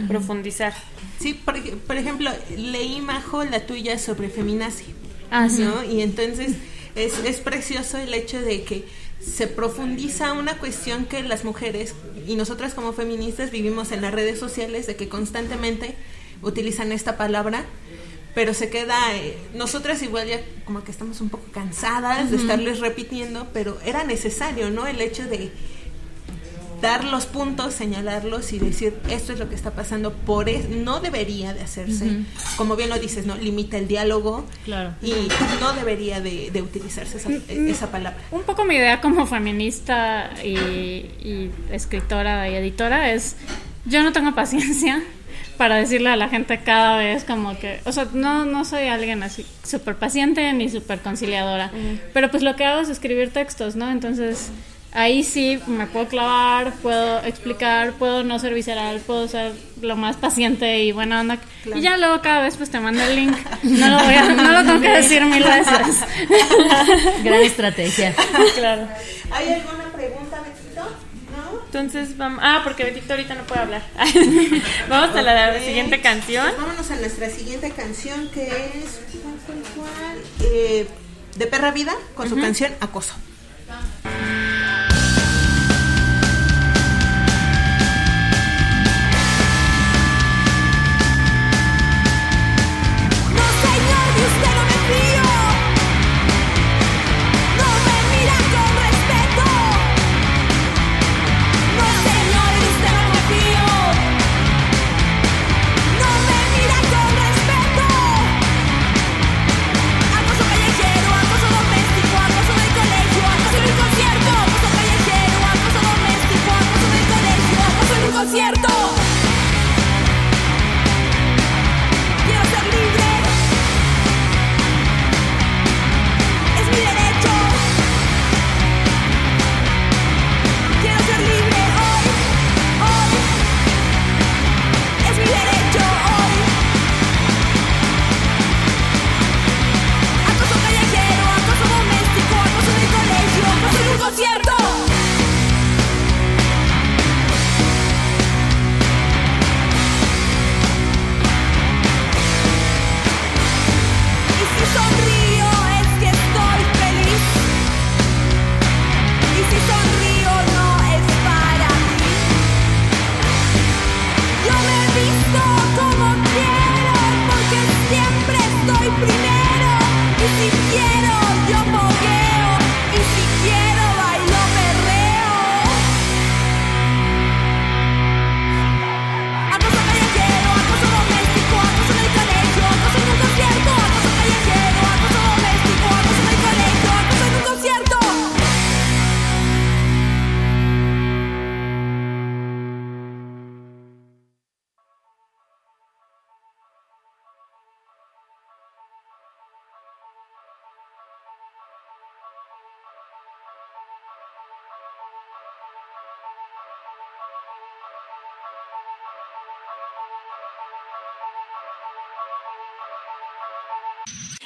Profundizar. Sí, por, por ejemplo, leí Majo la tuya sobre feminazi. Ah, sí. ¿no? Y entonces Es, es precioso el hecho de que se profundiza una cuestión que las mujeres y nosotras como feministas vivimos en las redes sociales de que constantemente utilizan esta palabra pero se queda, eh, nosotras igual ya como que estamos un poco cansadas de estarles repitiendo, pero era necesario, ¿no? El hecho de dar los puntos, señalarlos y decir esto es lo que está pasando, por es, no debería de hacerse, como bien lo dices, ¿no? Limita el diálogo Claro. y no debería de, de utilizarse esa, esa palabra. Un poco mi idea como feminista y, y escritora y editora es, yo no tengo paciencia para decirle a la gente cada vez como que, o sea, no, no soy alguien así súper paciente ni súper conciliadora, pero pues lo que hago es escribir textos, ¿no? Entonces ahí sí me puedo clavar, puedo explicar, puedo no ser visceral, puedo ser lo más paciente y buena onda. Y ya luego cada vez pues te mando el link. No lo, voy a, no lo tengo que decir mil veces. Gran estrategia. claro. ¿Hay alguna pregunta, Betito? ¿No? Entonces vamos. Ah, porque Betito ahorita no puede hablar. vamos a la siguiente canción. Pues vámonos a nuestra siguiente canción que es ¿cuál, cuál, cuál? Eh, de Perra Vida con su canción Acoso.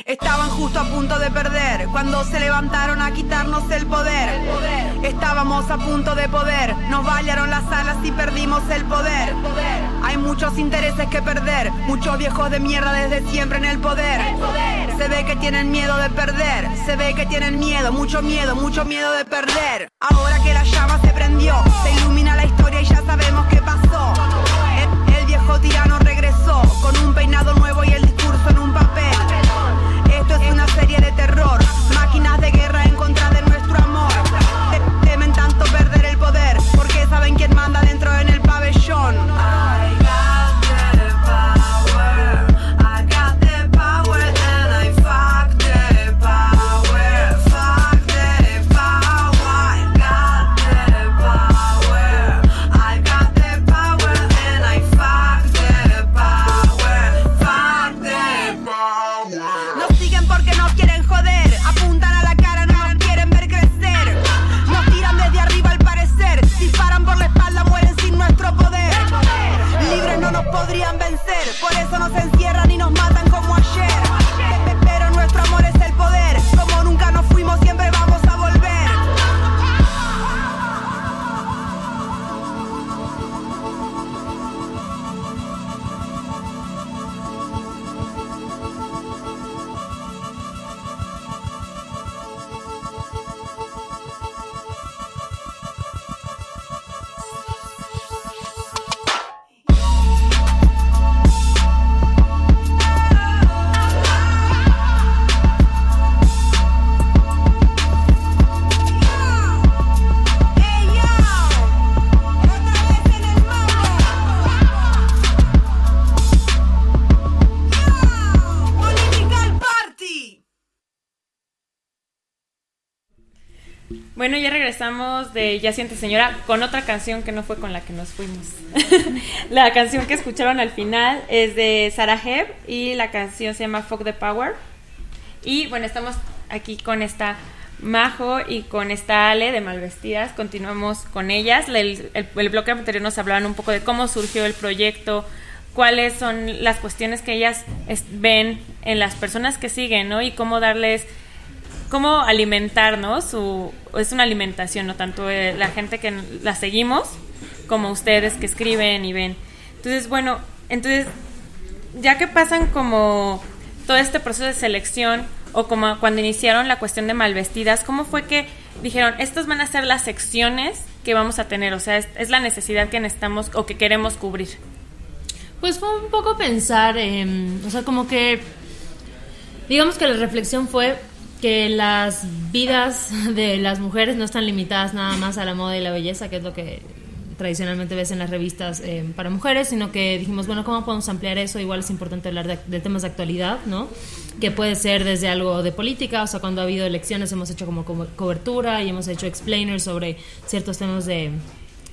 Estaban justo a punto de perder cuando se levantaron a quitarnos el poder. Estábamos a punto de poder, nos bailaron las alas y perdimos el poder. Hay muchos intereses que perder, muchos viejos de mierda desde siempre en el poder. Se ve que tienen miedo de perder, se ve que tienen miedo, mucho miedo, mucho miedo de perder. Ahora que la llama se prendió, se ilumina la historia y ya sabemos regresamos de Ya siente señora con otra canción que no fue con la que nos fuimos. la canción que escucharon al final es de Sarah Heb y la canción se llama Fuck the Power. Y bueno, estamos aquí con esta Majo y con esta Ale de Malvestidas. Continuamos con ellas. El, el- el bloque anterior nos hablaban un poco de cómo surgió el proyecto, cuáles son las cuestiones que ellas ven en las personas que siguen, ¿no? Y cómo darles cómo alimentarnos, su, es una alimentación, no tanto eh, la gente que la seguimos como ustedes que escriben y ven. Entonces, bueno, entonces, ya que pasan como todo este proceso de selección o como cuando iniciaron la cuestión de malvestidas, ¿cómo fue que dijeron, estas van a ser las secciones que vamos a tener? O sea, es, es la necesidad que necesitamos o que queremos cubrir. Pues fue un poco pensar, em, o sea, como que, digamos que la reflexión fue que las vidas de las mujeres no están limitadas nada más a la moda y la belleza, que es lo que tradicionalmente ves en las revistas em, para mujeres, sino que dijimos, bueno, ¿cómo podemos ampliar eso? Igual es importante hablar de, temas de actualidad, ¿no? Que puede ser desde algo de política, o sea, cuando ha habido elecciones hemos hecho como co- cobertura y hemos hecho explainers sobre ciertos temas de,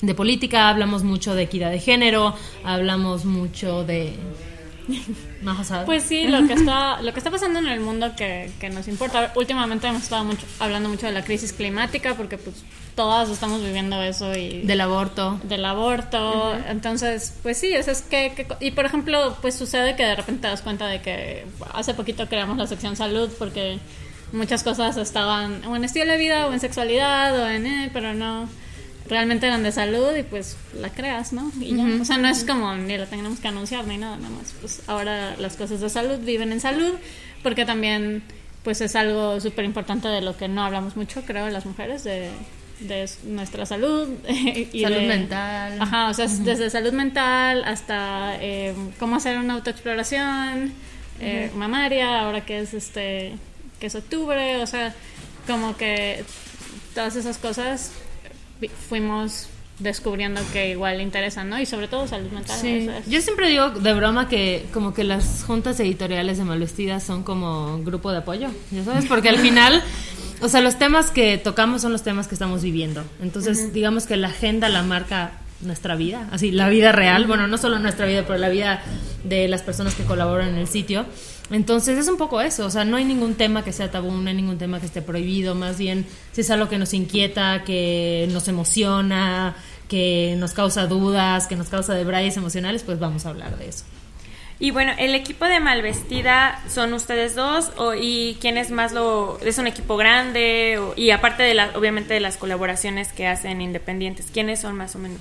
de política, hablamos mucho de equidad de género, hablamos mucho de... Más. Pues sí, lo que está, lo que está pasando en el mundo que, que nos importa. Últimamente hemos estado mucho, hablando mucho de la crisis climática porque pues todas estamos viviendo eso y del aborto. del aborto. Entonces, pues sí, eso es que, que- Y por ejemplo, pues sucede que de repente te das cuenta de que hace poquito creamos la sección salud porque muchas cosas estaban o en estilo de vida o en sexualidad o en... eh, pero no realmente eran de salud y pues la creas, ¿no? Y ya. O sea, no es como ni la tengamos que anunciar ni nada, nada más. Pues ahora las cosas de salud viven en salud porque también pues es algo súper importante de lo que no hablamos mucho, creo, las mujeres, de, de nuestra salud. y Salud de- mental. Ajá, o sea, desde salud mental hasta eh, cómo hacer una autoexploración eh, mamaria, ahora que es este que es octubre, o sea, como que todas esas cosas fuimos descubriendo que igual interesan, ¿no? Y sobre todo salud mental. Sí. es. Yo siempre digo de broma que como que las juntas editoriales de Malvestidas son como grupo de apoyo, ¿ya sabes? Porque al final, o sea, los temas que tocamos son los temas que estamos viviendo. Entonces, digamos que la agenda la marca nuestra vida, así, la vida real, bueno, no solo nuestra vida, pero la vida de las personas que colaboran en el sitio. Entonces es un poco eso, o sea, no hay ningún tema que sea tabú, no hay ningún tema que esté prohibido, más bien si es algo que nos inquieta, que nos emociona, que nos causa dudas, que nos causa debrayes emocionales, pues vamos a hablar de eso. Y bueno, el equipo de Malvestida son ustedes dos o, y quién es más lo es un equipo grande o- y aparte de la, obviamente de las colaboraciones que hacen independientes, quiénes son más o menos.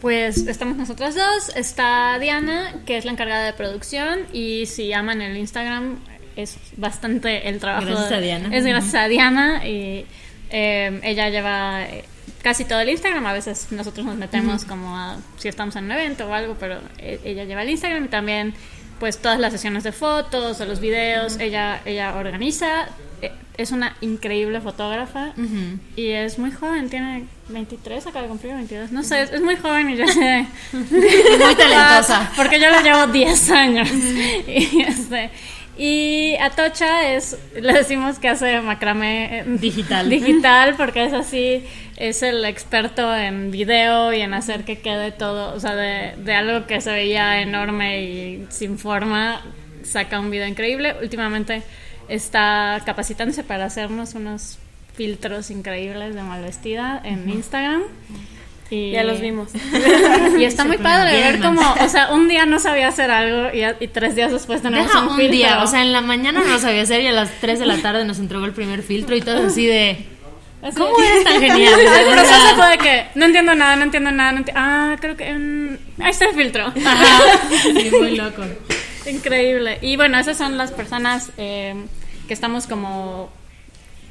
Pues estamos nosotras dos, está Diana, que es la encargada de producción, y si aman el Instagram, es bastante el trabajo. Gracias a Diana. Es gracias a Diana, y eh, ella lleva eh, casi todo el Instagram, a veces nosotros nos metemos como a, si estamos en un evento o algo, pero eh, ella lleva el Instagram y también pues todas las sesiones de fotos o los videos, ella, ella organiza. Eh, Es una increíble fotógrafa y es muy joven, tiene 23, acaba de cumplir 22. No sé, es, es muy joven y yo sé. Muy talentosa. Porque yo le llevo 10 años. Y, este, y Atocha es, le decimos que hace macramé eh, Digital. Digital, porque es así, es el experto en video y en hacer que quede todo, o sea, de, de algo que se veía enorme y sin forma, saca un video increíble. Últimamente está capacitándose para hacernos unos filtros increíbles de mal vestida en Instagram. Y, Ya los vimos. y está muy padre ver como, o sea, un día no sabía hacer algo y, y tres días después tenemos Deja un, un, filtro. día, o sea, en la mañana no lo sabía hacer y a las 3 de la tarde nos entregó el primer filtro y todo así de... Así- ¿Cómo eres tan genial? El proceso fue de que no entiendo nada, no entiendo nada, no enti- ah, creo que mm, ahí está el filtro. Ajá. Sí, muy loco. Increíble. Y bueno, esas son las personas eh, que estamos como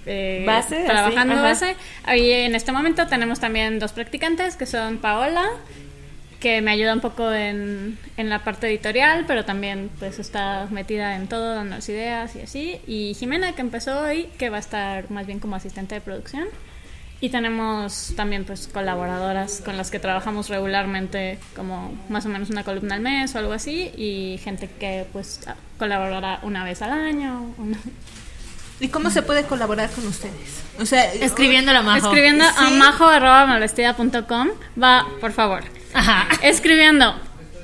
eh, Base, trabajando así, base. Ahí en este momento tenemos también dos practicantes que son Paola, que me ayuda un poco en, en la parte editorial, pero también pues está metida en todo, dándonos ideas y así. Y Jimena, que empezó hoy, que va a estar más bien como asistente de producción. Y tenemos también pues colaboradoras con las que trabajamos regularmente, como más o menos una columna al mes o algo así, y gente que pues colaborará una vez al año. una- ¿Y cómo se puede colaborar con ustedes? O sea, Escribiendo la majo. Escribiendo a Sí. majo.malvestida.com va, por favor. Ajá. Escribiendo.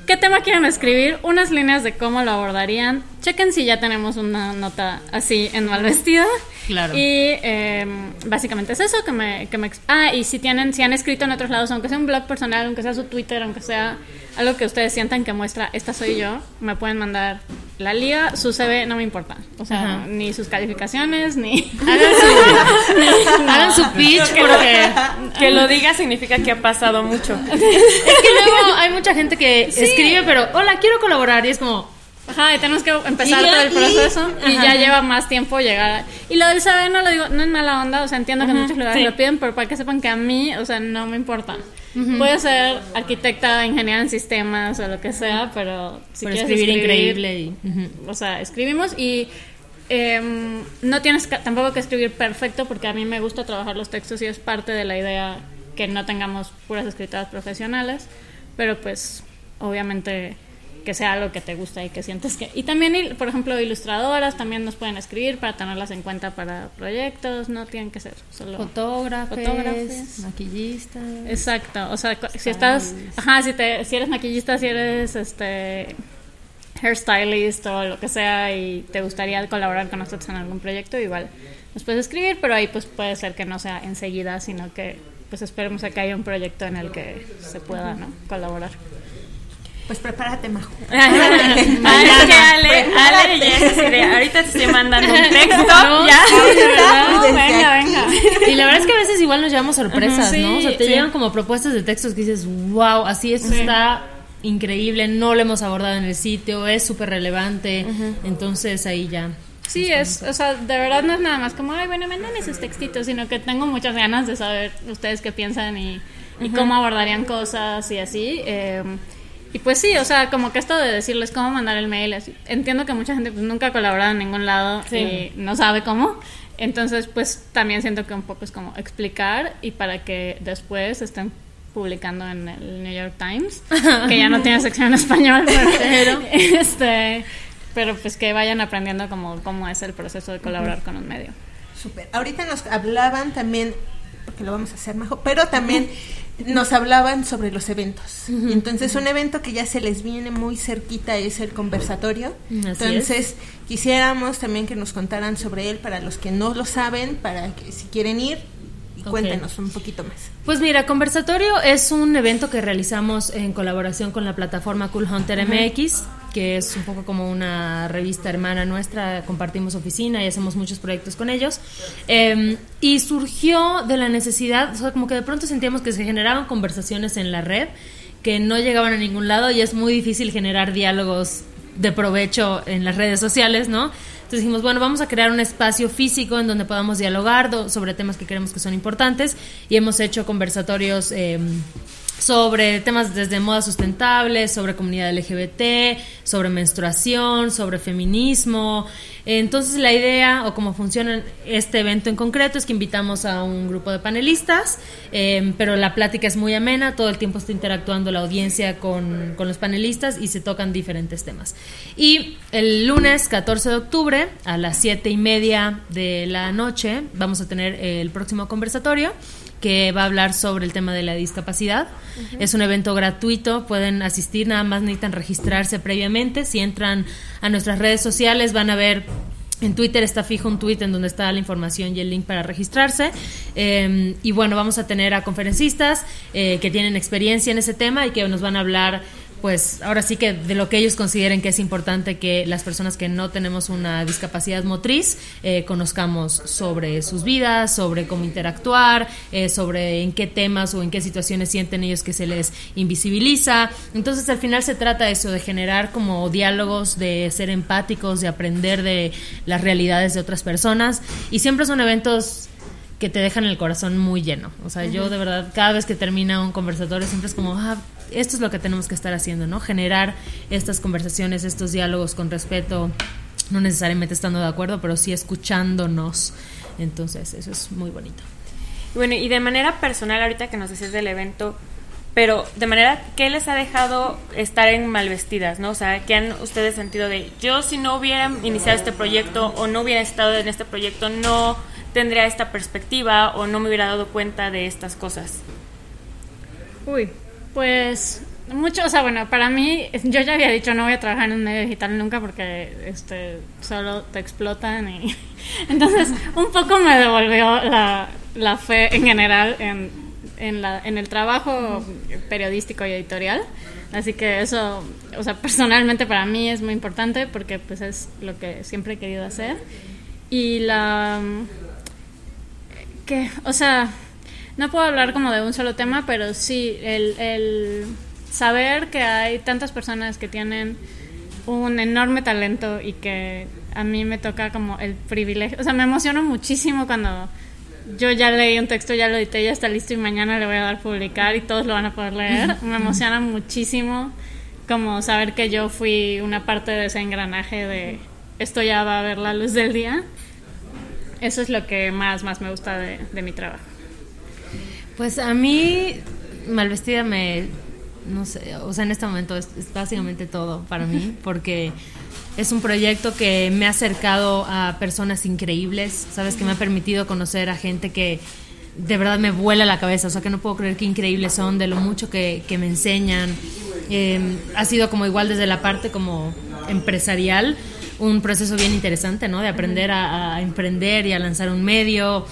¿Qué tema quieren escribir? Unas líneas de cómo lo abordarían. Chequen si ya tenemos una nota así en Malvestida. Claro. Y eh, básicamente es eso que me, que me... Ah, y si tienen, si han escrito en otros lados, aunque sea un blog personal, aunque sea su Twitter, aunque sea algo que ustedes sientan que muestra, esta soy yo, me pueden mandar la liga, su CV, no me importa. O sea, Ajá. ni sus calificaciones, ni... Hagan su, pitch porque Que lo diga significa que ha pasado mucho. es que luego hay mucha gente que escribe, pero hola, quiero colaborar y es como Ajá, y tenemos que empezar ya, todo el proceso y, ya lleva más tiempo llegar. a- Y lo del saber no lo digo, no es mala onda, o sea, entiendo que en muchos lugares sí. lo piden, pero para que sepan que a mí, o sea, no me importa. Puedo ser arquitecta, ingeniera en sistemas o lo que sea, pero si quieres escribir increíble y o sea, escribimos y em, no tienes que- tampoco que escribir perfecto porque a mí me gusta trabajar los textos y es parte de la idea que no tengamos puras escritoras profesionales, pero pues obviamente que sea algo que te gusta y que sientes que... Y también, por ejemplo, ilustradoras también nos pueden escribir para tenerlas en cuenta para proyectos, no tienen que ser solo... fotógrafos, maquillistas. Exacto, o sea, si estás, ajá, si te, si eres maquillista, si eres este hairstylist o lo que sea y te gustaría colaborar con nosotros en algún proyecto, igual nos puedes escribir, pero ahí pues puede ser que no sea enseguida, sino que pues esperemos a que haya un proyecto en el que se pueda, ¿no? colaborar. Pues prepárate, Majo. Ah, es que Ale, Ale ya es así de, ahorita te estoy mandando un texto, No, ya. sí. No, venga, aquí. venga. Y la verdad es que a veces igual nos llevamos sorpresas, Ajá, ¿no? O sea, sí, te sí. llegan como propuestas de textos que dices, wow, así esto Sí. está increíble, no lo hemos abordado en el sitio, es súper relevante. Entonces ahí ya. Sí, es, o sea, de verdad no es nada más como, ay, bueno, manden esos textitos, sino que tengo muchas ganas de saber ustedes qué piensan y, y cómo abordarían cosas y así. eh, y pues sí, o sea, como que esto de decirles cómo mandar el mail, así, entiendo que mucha gente pues, nunca ha colaborado en ningún lado y no sabe cómo. Entonces, pues también siento que un poco es como explicar y para que después estén publicando en el New York Times, que ya no tiene sección en español, pero, este, pero pues que vayan aprendiendo como cómo es el proceso de colaborar con un medio. Súper. Ahorita nos hablaban también, porque lo vamos a hacer, Majo, pero también nos hablaban sobre los eventos. Entonces, un evento que ya se les viene muy cerquita es el conversatorio. Entonces, quisiéramos también que nos contaran sobre él para los que no lo saben, para que si quieren ir, cuéntenos un poquito más. Pues mira, Conversatorio es un evento que realizamos en colaboración con la plataforma Cool Hunter MX, que es un poco como una revista hermana nuestra, compartimos oficina y hacemos muchos proyectos con ellos. Eh, y surgió de la necesidad, o sea, como que de pronto sentíamos que se generaban conversaciones en la red que no llegaban a ningún lado y es muy difícil generar diálogos de provecho en las redes sociales, ¿no? Dijimos, bueno, vamos a crear un espacio físico en donde podamos dialogar sobre temas que creemos que son importantes y hemos hecho conversatorios eh, sobre temas desde moda sustentable, sobre comunidad LGBT, sobre menstruación, sobre feminismo. Entonces la idea o cómo funciona este evento en concreto es que invitamos a un grupo de panelistas, eh, pero la plática es muy amena, todo el tiempo está interactuando la audiencia con, con los panelistas y se tocan diferentes temas. Y el lunes 14 de octubre a las 7 y media de la noche vamos a tener el próximo conversatorio que va a hablar sobre el tema de la discapacidad. Es un evento gratuito, pueden asistir, nada más necesitan registrarse previamente. Si entran a nuestras redes sociales van a ver en Twitter está fijo un tweet en donde está la información y el link para registrarse. Eh, y bueno, vamos a tener a conferencistas eh, que tienen experiencia en ese tema y que nos van a hablar pues ahora sí que de lo que ellos consideren que es importante que las personas que no tenemos una discapacidad motriz eh, conozcamos sobre sus vidas, sobre cómo interactuar, eh, sobre en qué temas o en qué situaciones sienten ellos que se les invisibiliza. Entonces al final se trata de eso, de generar como diálogos, de ser empáticos, de aprender de las realidades de otras personas. Y siempre son eventos que te dejan el corazón muy lleno. O sea, yo de verdad, cada vez que termina un conversatorio siempre es como, ah, esto es lo que tenemos que estar haciendo, ¿no? Generar estas conversaciones, estos diálogos con respeto, no necesariamente estando de acuerdo, pero sí escuchándonos. Entonces, eso es muy bonito. Bueno, y de manera personal, ahorita que nos decías del evento, pero de manera que les ha dejado estar en Malvestidas, ¿no? O sea, que han ustedes sentido de, yo si no hubiera iniciado este proyecto o no hubiera estado en este proyecto, no tendría esta perspectiva o no me hubiera dado cuenta de estas cosas. Uy, pues mucho, o sea, bueno, para mí, yo ya había dicho no voy a trabajar en un medio digital nunca porque este solo te explotan y entonces un poco me devolvió la, fe en general en, en, la, en el trabajo periodístico y editorial. Así que eso, o sea, personalmente para mí es muy importante porque pues es lo que siempre he querido hacer. Y la que, o sea, no puedo hablar como de un solo tema, pero sí, el, el saber que hay tantas personas que tienen un enorme talento y que a mí me toca como el privilegio, o sea, me emociono muchísimo cuando yo ya leí un texto, ya lo edité, ya está listo y mañana le voy a dar a publicar y todos lo van a poder leer. Me emociona muchísimo como saber que yo fui una parte de ese engranaje de esto ya va a ver la luz del día. Eso es lo que más, más me gusta de, de mi trabajo. Pues a mí, Malvestida me. No sé, o sea, en este momento es, es básicamente todo para mí, porque es un proyecto que me ha acercado a personas increíbles, ¿sabes? Que me ha permitido conocer a gente que de verdad me vuela la cabeza, o sea, que no puedo creer qué increíbles son, de lo mucho que, que me enseñan. Eh, ha sido como igual desde la parte como empresarial, un proceso bien interesante, ¿no? De aprender a, emprender y a lanzar un medio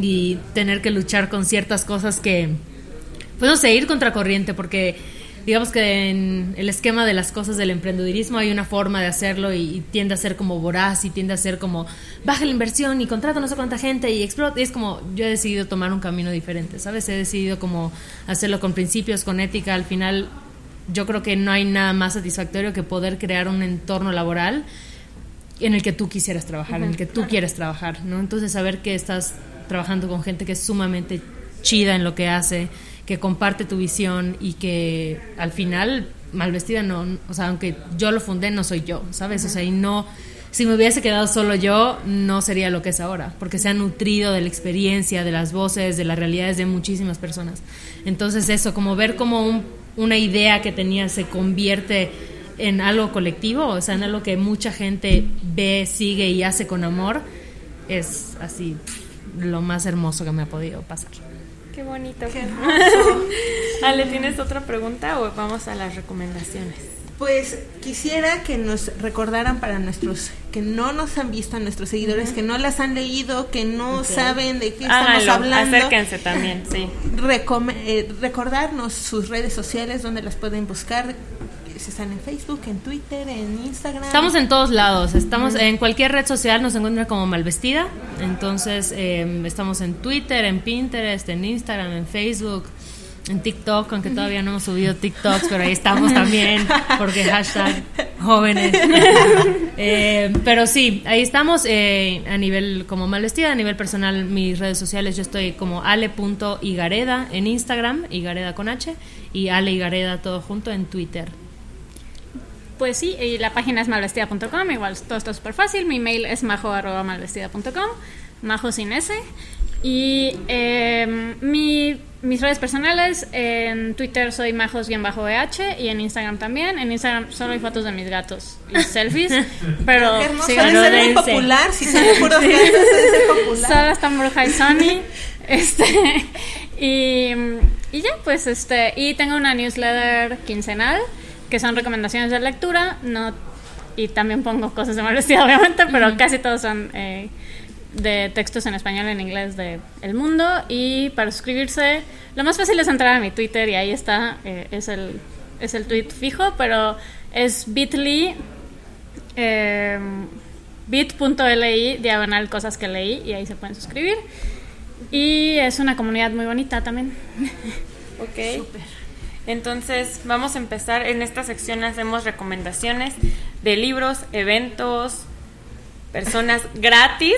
y tener que luchar con ciertas cosas que, pues no sé, ir contracorriente, porque digamos que en el esquema de las cosas del emprendedurismo hay una forma de hacerlo y, y tiende a ser como voraz y tiende a ser como baja la inversión y contrata no sé cuánta gente y explota. Y es como yo he decidido tomar un camino diferente, ¿sabes? He decidido como hacerlo con principios, con ética. Al final yo creo que no hay nada más satisfactorio que poder crear un entorno laboral en el que tú quisieras trabajar, en el que tú quieres trabajar, ¿no? Entonces saber que estás trabajando con gente que es sumamente chida en lo que hace, que comparte tu visión y que al final Malvestida no, o sea, aunque yo lo fundé no soy yo, ¿sabes? O sea, y no si me hubiese quedado solo yo, no sería lo que es ahora, porque se ha nutrido de la experiencia, de las voces, de las realidades de muchísimas personas. Entonces eso, como ver como un, una idea que tenía se convierte en algo colectivo, o sea, en algo que mucha gente ve, sigue y hace con amor, es así lo más hermoso que me ha podido pasar. Qué bonito. Ale, ¿tienes otra pregunta o vamos a las recomendaciones? Pues quisiera que nos recordaran para nuestros que no nos han visto, a nuestros seguidores que no las han leído, que no saben de qué estamos hablando. acérquense también, sí. Eh, recordarnos sus redes sociales donde las pueden buscar. Si están en Facebook, en Twitter, en Instagram. Estamos en todos lados, estamos en cualquier red social, nos encuentran como Malvestida, entonces eh, estamos en Twitter, en Pinterest, en Instagram, en Facebook, en TikTok, aunque todavía no hemos subido TikToks, pero ahí estamos también, porque hashtag jóvenes. Eh, pero sí, ahí estamos eh, a nivel como Malvestida, a nivel personal, mis redes sociales, yo estoy como ale.igareda en Instagram, Igareda con H, y Ale Igareda todo junto en Twitter. Pues sí, y la página es malvestida.com, igual todo está súper fácil. Mi mail es majo.malvestida.com, majo sin S. Y eh, mi, mis redes personales, en Twitter soy majos-eh y en Instagram también. En Instagram solo hay fotos de mis gatos y selfies, pero Qué sí, no ser muy popular, si son puros gatos, debe ser popular. Solo está Borja y Sony. Este, y, y ya, pues, este, y tengo una newsletter quincenal que son recomendaciones de lectura, no, y también pongo cosas de Malvestida, obviamente, pero casi todos son eh, de textos en español en inglés de El Mundo. Y para suscribirse, lo más fácil es entrar a mi Twitter y ahí está, eh, es, el, es el tweet fijo, pero es bit.ly eh, bit.li diagonal cosas que leí y ahí se pueden suscribir. Y es una comunidad muy bonita también. Ok. Entonces, vamos a empezar. En esta sección hacemos recomendaciones de libros, eventos, personas gratis.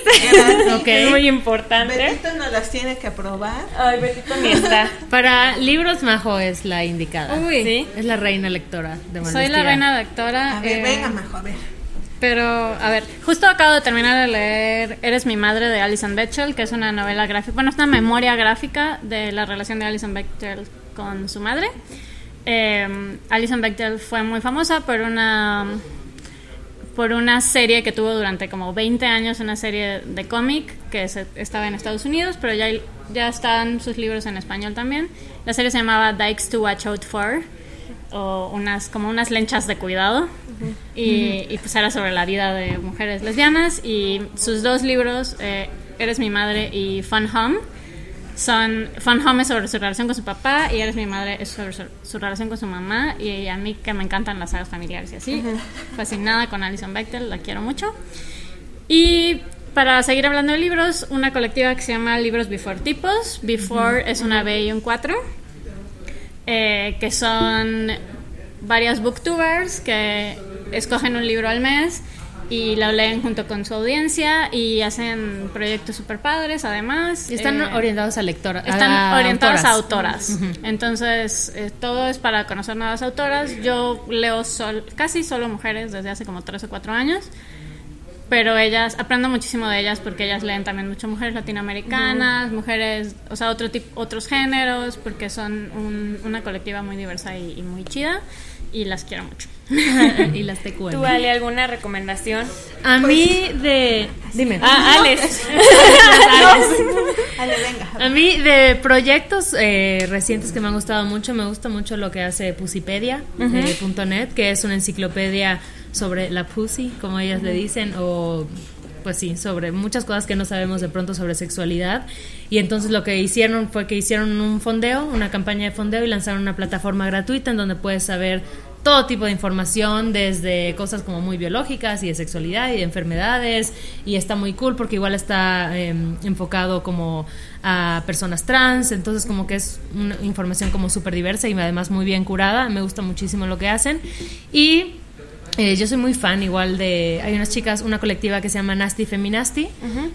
Ok. Es muy importante. Betito nos las tiene que aprobar. Ay, Betito ni está. Para libros, Majo es la indicada. Uy. ¿Sí? Es la reina lectora de Soy la reina lectora. A ver, eh, venga, Majo, a ver. Pero, a ver, justo acabo de terminar de leer Eres mi madre de Alison Bechdel, que es una novela gráfica, bueno, es una memoria gráfica de la relación de Alison Bechdel con su madre. Eh, Alison Bechdel fue muy famosa por una por una serie que tuvo durante como 20 años, una serie de cómic que se- estaba en Estados Unidos, pero ya, ya están sus libros en español también. La serie se llamaba Dykes to Watch Out For, o unas, como unas lenchas de cuidado, y, y pues era sobre la vida de mujeres lesbianas, y sus dos libros, eh, Eres mi madre y Fun Home, son Fun Home es sobre su relación con su papá y Eres mi madre es sobre su, su relación con su mamá y a mí que me encantan las sagas familiares y así. Fascinada con Alison Bechdel, la quiero mucho. Y para seguir hablando de libros, una colectiva que se llama Libros Before Tipos. Before es una B y un 4, eh, que son varias booktubers que escogen un libro al mes y lo leen junto con su audiencia y hacen proyectos super padres además. Y están Eh, orientados a lectoras. están orientadas a autoras. Entonces, eh, todo es para conocer nuevas autoras. Yo leo sol- casi solo mujeres desde hace como tres o cuatro años. Pero ellas, aprendo muchísimo de ellas porque ellas leen también mucho mujeres latinoamericanas, mujeres, o sea, otro tipo, otros géneros, porque son un- una colectiva muy diversa y, y muy chida. Y las quiero mucho. y las TQM. ¿Tú, Ale, alguna recomendación? A mí de... Dime. Ah, Alex. Ale, venga. A mí de proyectos eh, recientes que me han gustado mucho, me gusta mucho lo que hace Pussipedia, eh, punto .net, que es una enciclopedia sobre la pussy, como ellas le dicen, o pues sí, sobre muchas cosas que no sabemos de pronto sobre sexualidad. Y entonces lo que hicieron fue que hicieron un fondeo, una campaña de fondeo y lanzaron una plataforma gratuita en donde puedes saber todo tipo de información, desde cosas como muy biológicas y de sexualidad y de enfermedades. Y está muy cool porque igual está eh, enfocado como a personas trans, entonces como que es una información como súper diversa y además muy bien curada. Me gusta muchísimo lo que hacen. Y eh, yo soy muy fan igual de... Hay unas chicas, una colectiva que se llama Nasty Feminasty,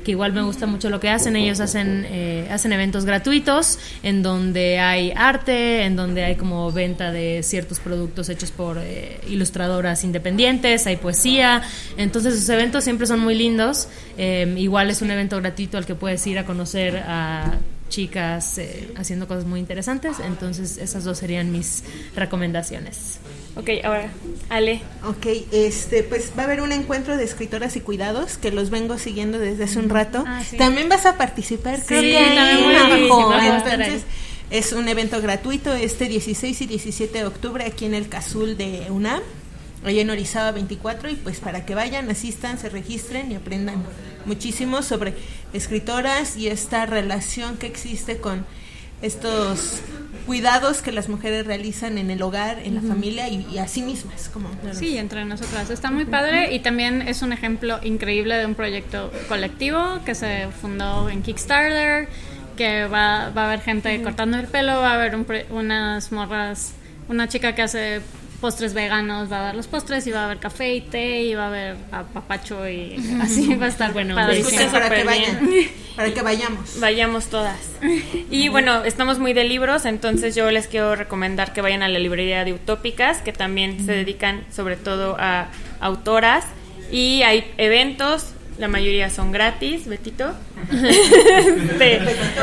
que igual me gusta mucho lo que hacen. Ellos hacen, eh, hacen eventos gratuitos en donde hay arte, en donde hay como venta de ciertos productos hechos por eh, ilustradoras independientes, hay poesía. Entonces sus eventos siempre son muy lindos. Eh, igual es un evento gratuito al que puedes ir a conocer a chicas eh, haciendo cosas muy interesantes. Entonces esas dos serían mis recomendaciones. Ok, ahora, Ale. Ok, este, pues va a haber un encuentro de escritoras y cuidados que los vengo siguiendo desde hace un rato. Ah, sí. También vas a participar, creo Sí, que ahí, también voy a Majo. participar, voy a estar Entonces, es un evento gratuito este 16 y 17 de octubre aquí en el Cazul de UNAM, allá en Orizaba 24 y pues para que vayan, asistan, se registren y aprendan muchísimo sobre escritoras y esta relación que existe con estos cuidados que las mujeres realizan en el hogar, en la familia y, y a sí mismas. Como, Sí, entre nosotras. Está muy padre y también es un ejemplo increíble de un proyecto colectivo que se fundó en Kickstarter, que va, va a haber gente cortando el pelo, va a haber un unas morras, una chica que hace postres veganos, va a dar los postres y va a haber café y té y va a haber papacho y así va a estar Bueno. Escuchen para que vayan, para que vayamos. Vayamos todas. Y bueno, estamos muy de libros, entonces yo les quiero recomendar que vayan a la librería de Utópicas, que también se dedican sobre todo a autoras. Y hay eventos, la mayoría son gratis, Betito. Este,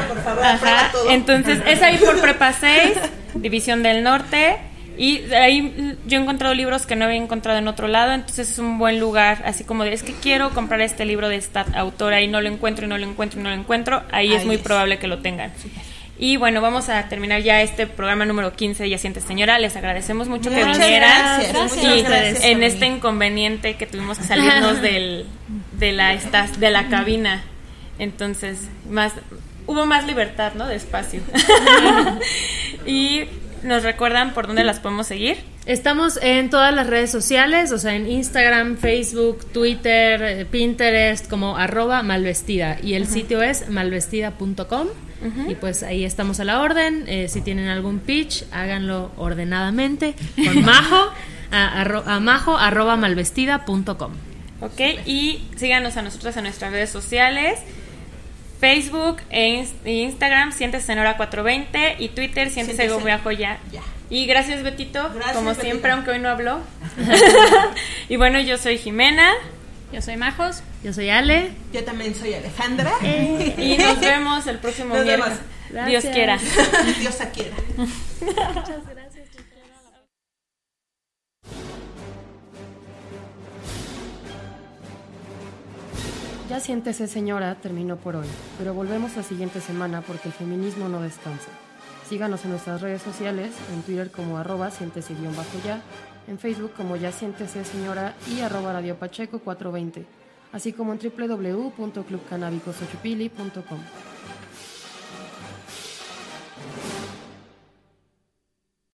por favor, Ajá, aprueba todo. Entonces, es ahí por Prepa 6, División del Norte. Y ahí yo he encontrado libros que no había encontrado en otro lado, entonces es un buen lugar, así como de, es que quiero comprar este libro de esta autora y no lo encuentro y no lo encuentro y no lo encuentro, ahí, es muy es. probable que lo tengan. Y bueno, vamos a terminar ya este programa número 15 de Ya Sientes Señora. Les agradecemos mucho que vinieran. gracias, y gracias por en este inconveniente que tuvimos que salirnos del, de, la, estas- de la cabina. Entonces, más hubo más libertad, ¿no? De espacio. y nos recuerdan por dónde las podemos seguir. Estamos en todas las redes sociales, o sea, en Instagram, Facebook, Twitter, eh, Pinterest, como arroba malvestida. Y el sitio es malvestida.com. Y pues ahí estamos a la orden. Eh, si tienen algún pitch, háganlo ordenadamente con majo a, arro- a majo arroba malvestida.com. ¿Ok? Y síganos a nosotros en nuestras redes sociales. Facebook e ins- e Instagram, Siéntese Senora 420 y Twitter, Siéntese ya. Ya. Y gracias Betito, Gracias, como Betito. siempre, aunque hoy no habló. y bueno, yo soy Jimena Yo soy Majos. Yo soy Ale. Yo también soy Alejandra. y nos vemos el próximo Nos vemos. miércoles. Dios quiera. Dios quiera. Ya siéntese señora, terminó por hoy, pero volvemos la siguiente semana porque el feminismo no descansa. Síganos en nuestras redes sociales, en Twitter como arroba siéntese guion bajo ya, en Facebook como ya siéntese señora y arroba Radio Pacheco 420, así como en www.clubcannabicosochupili.com.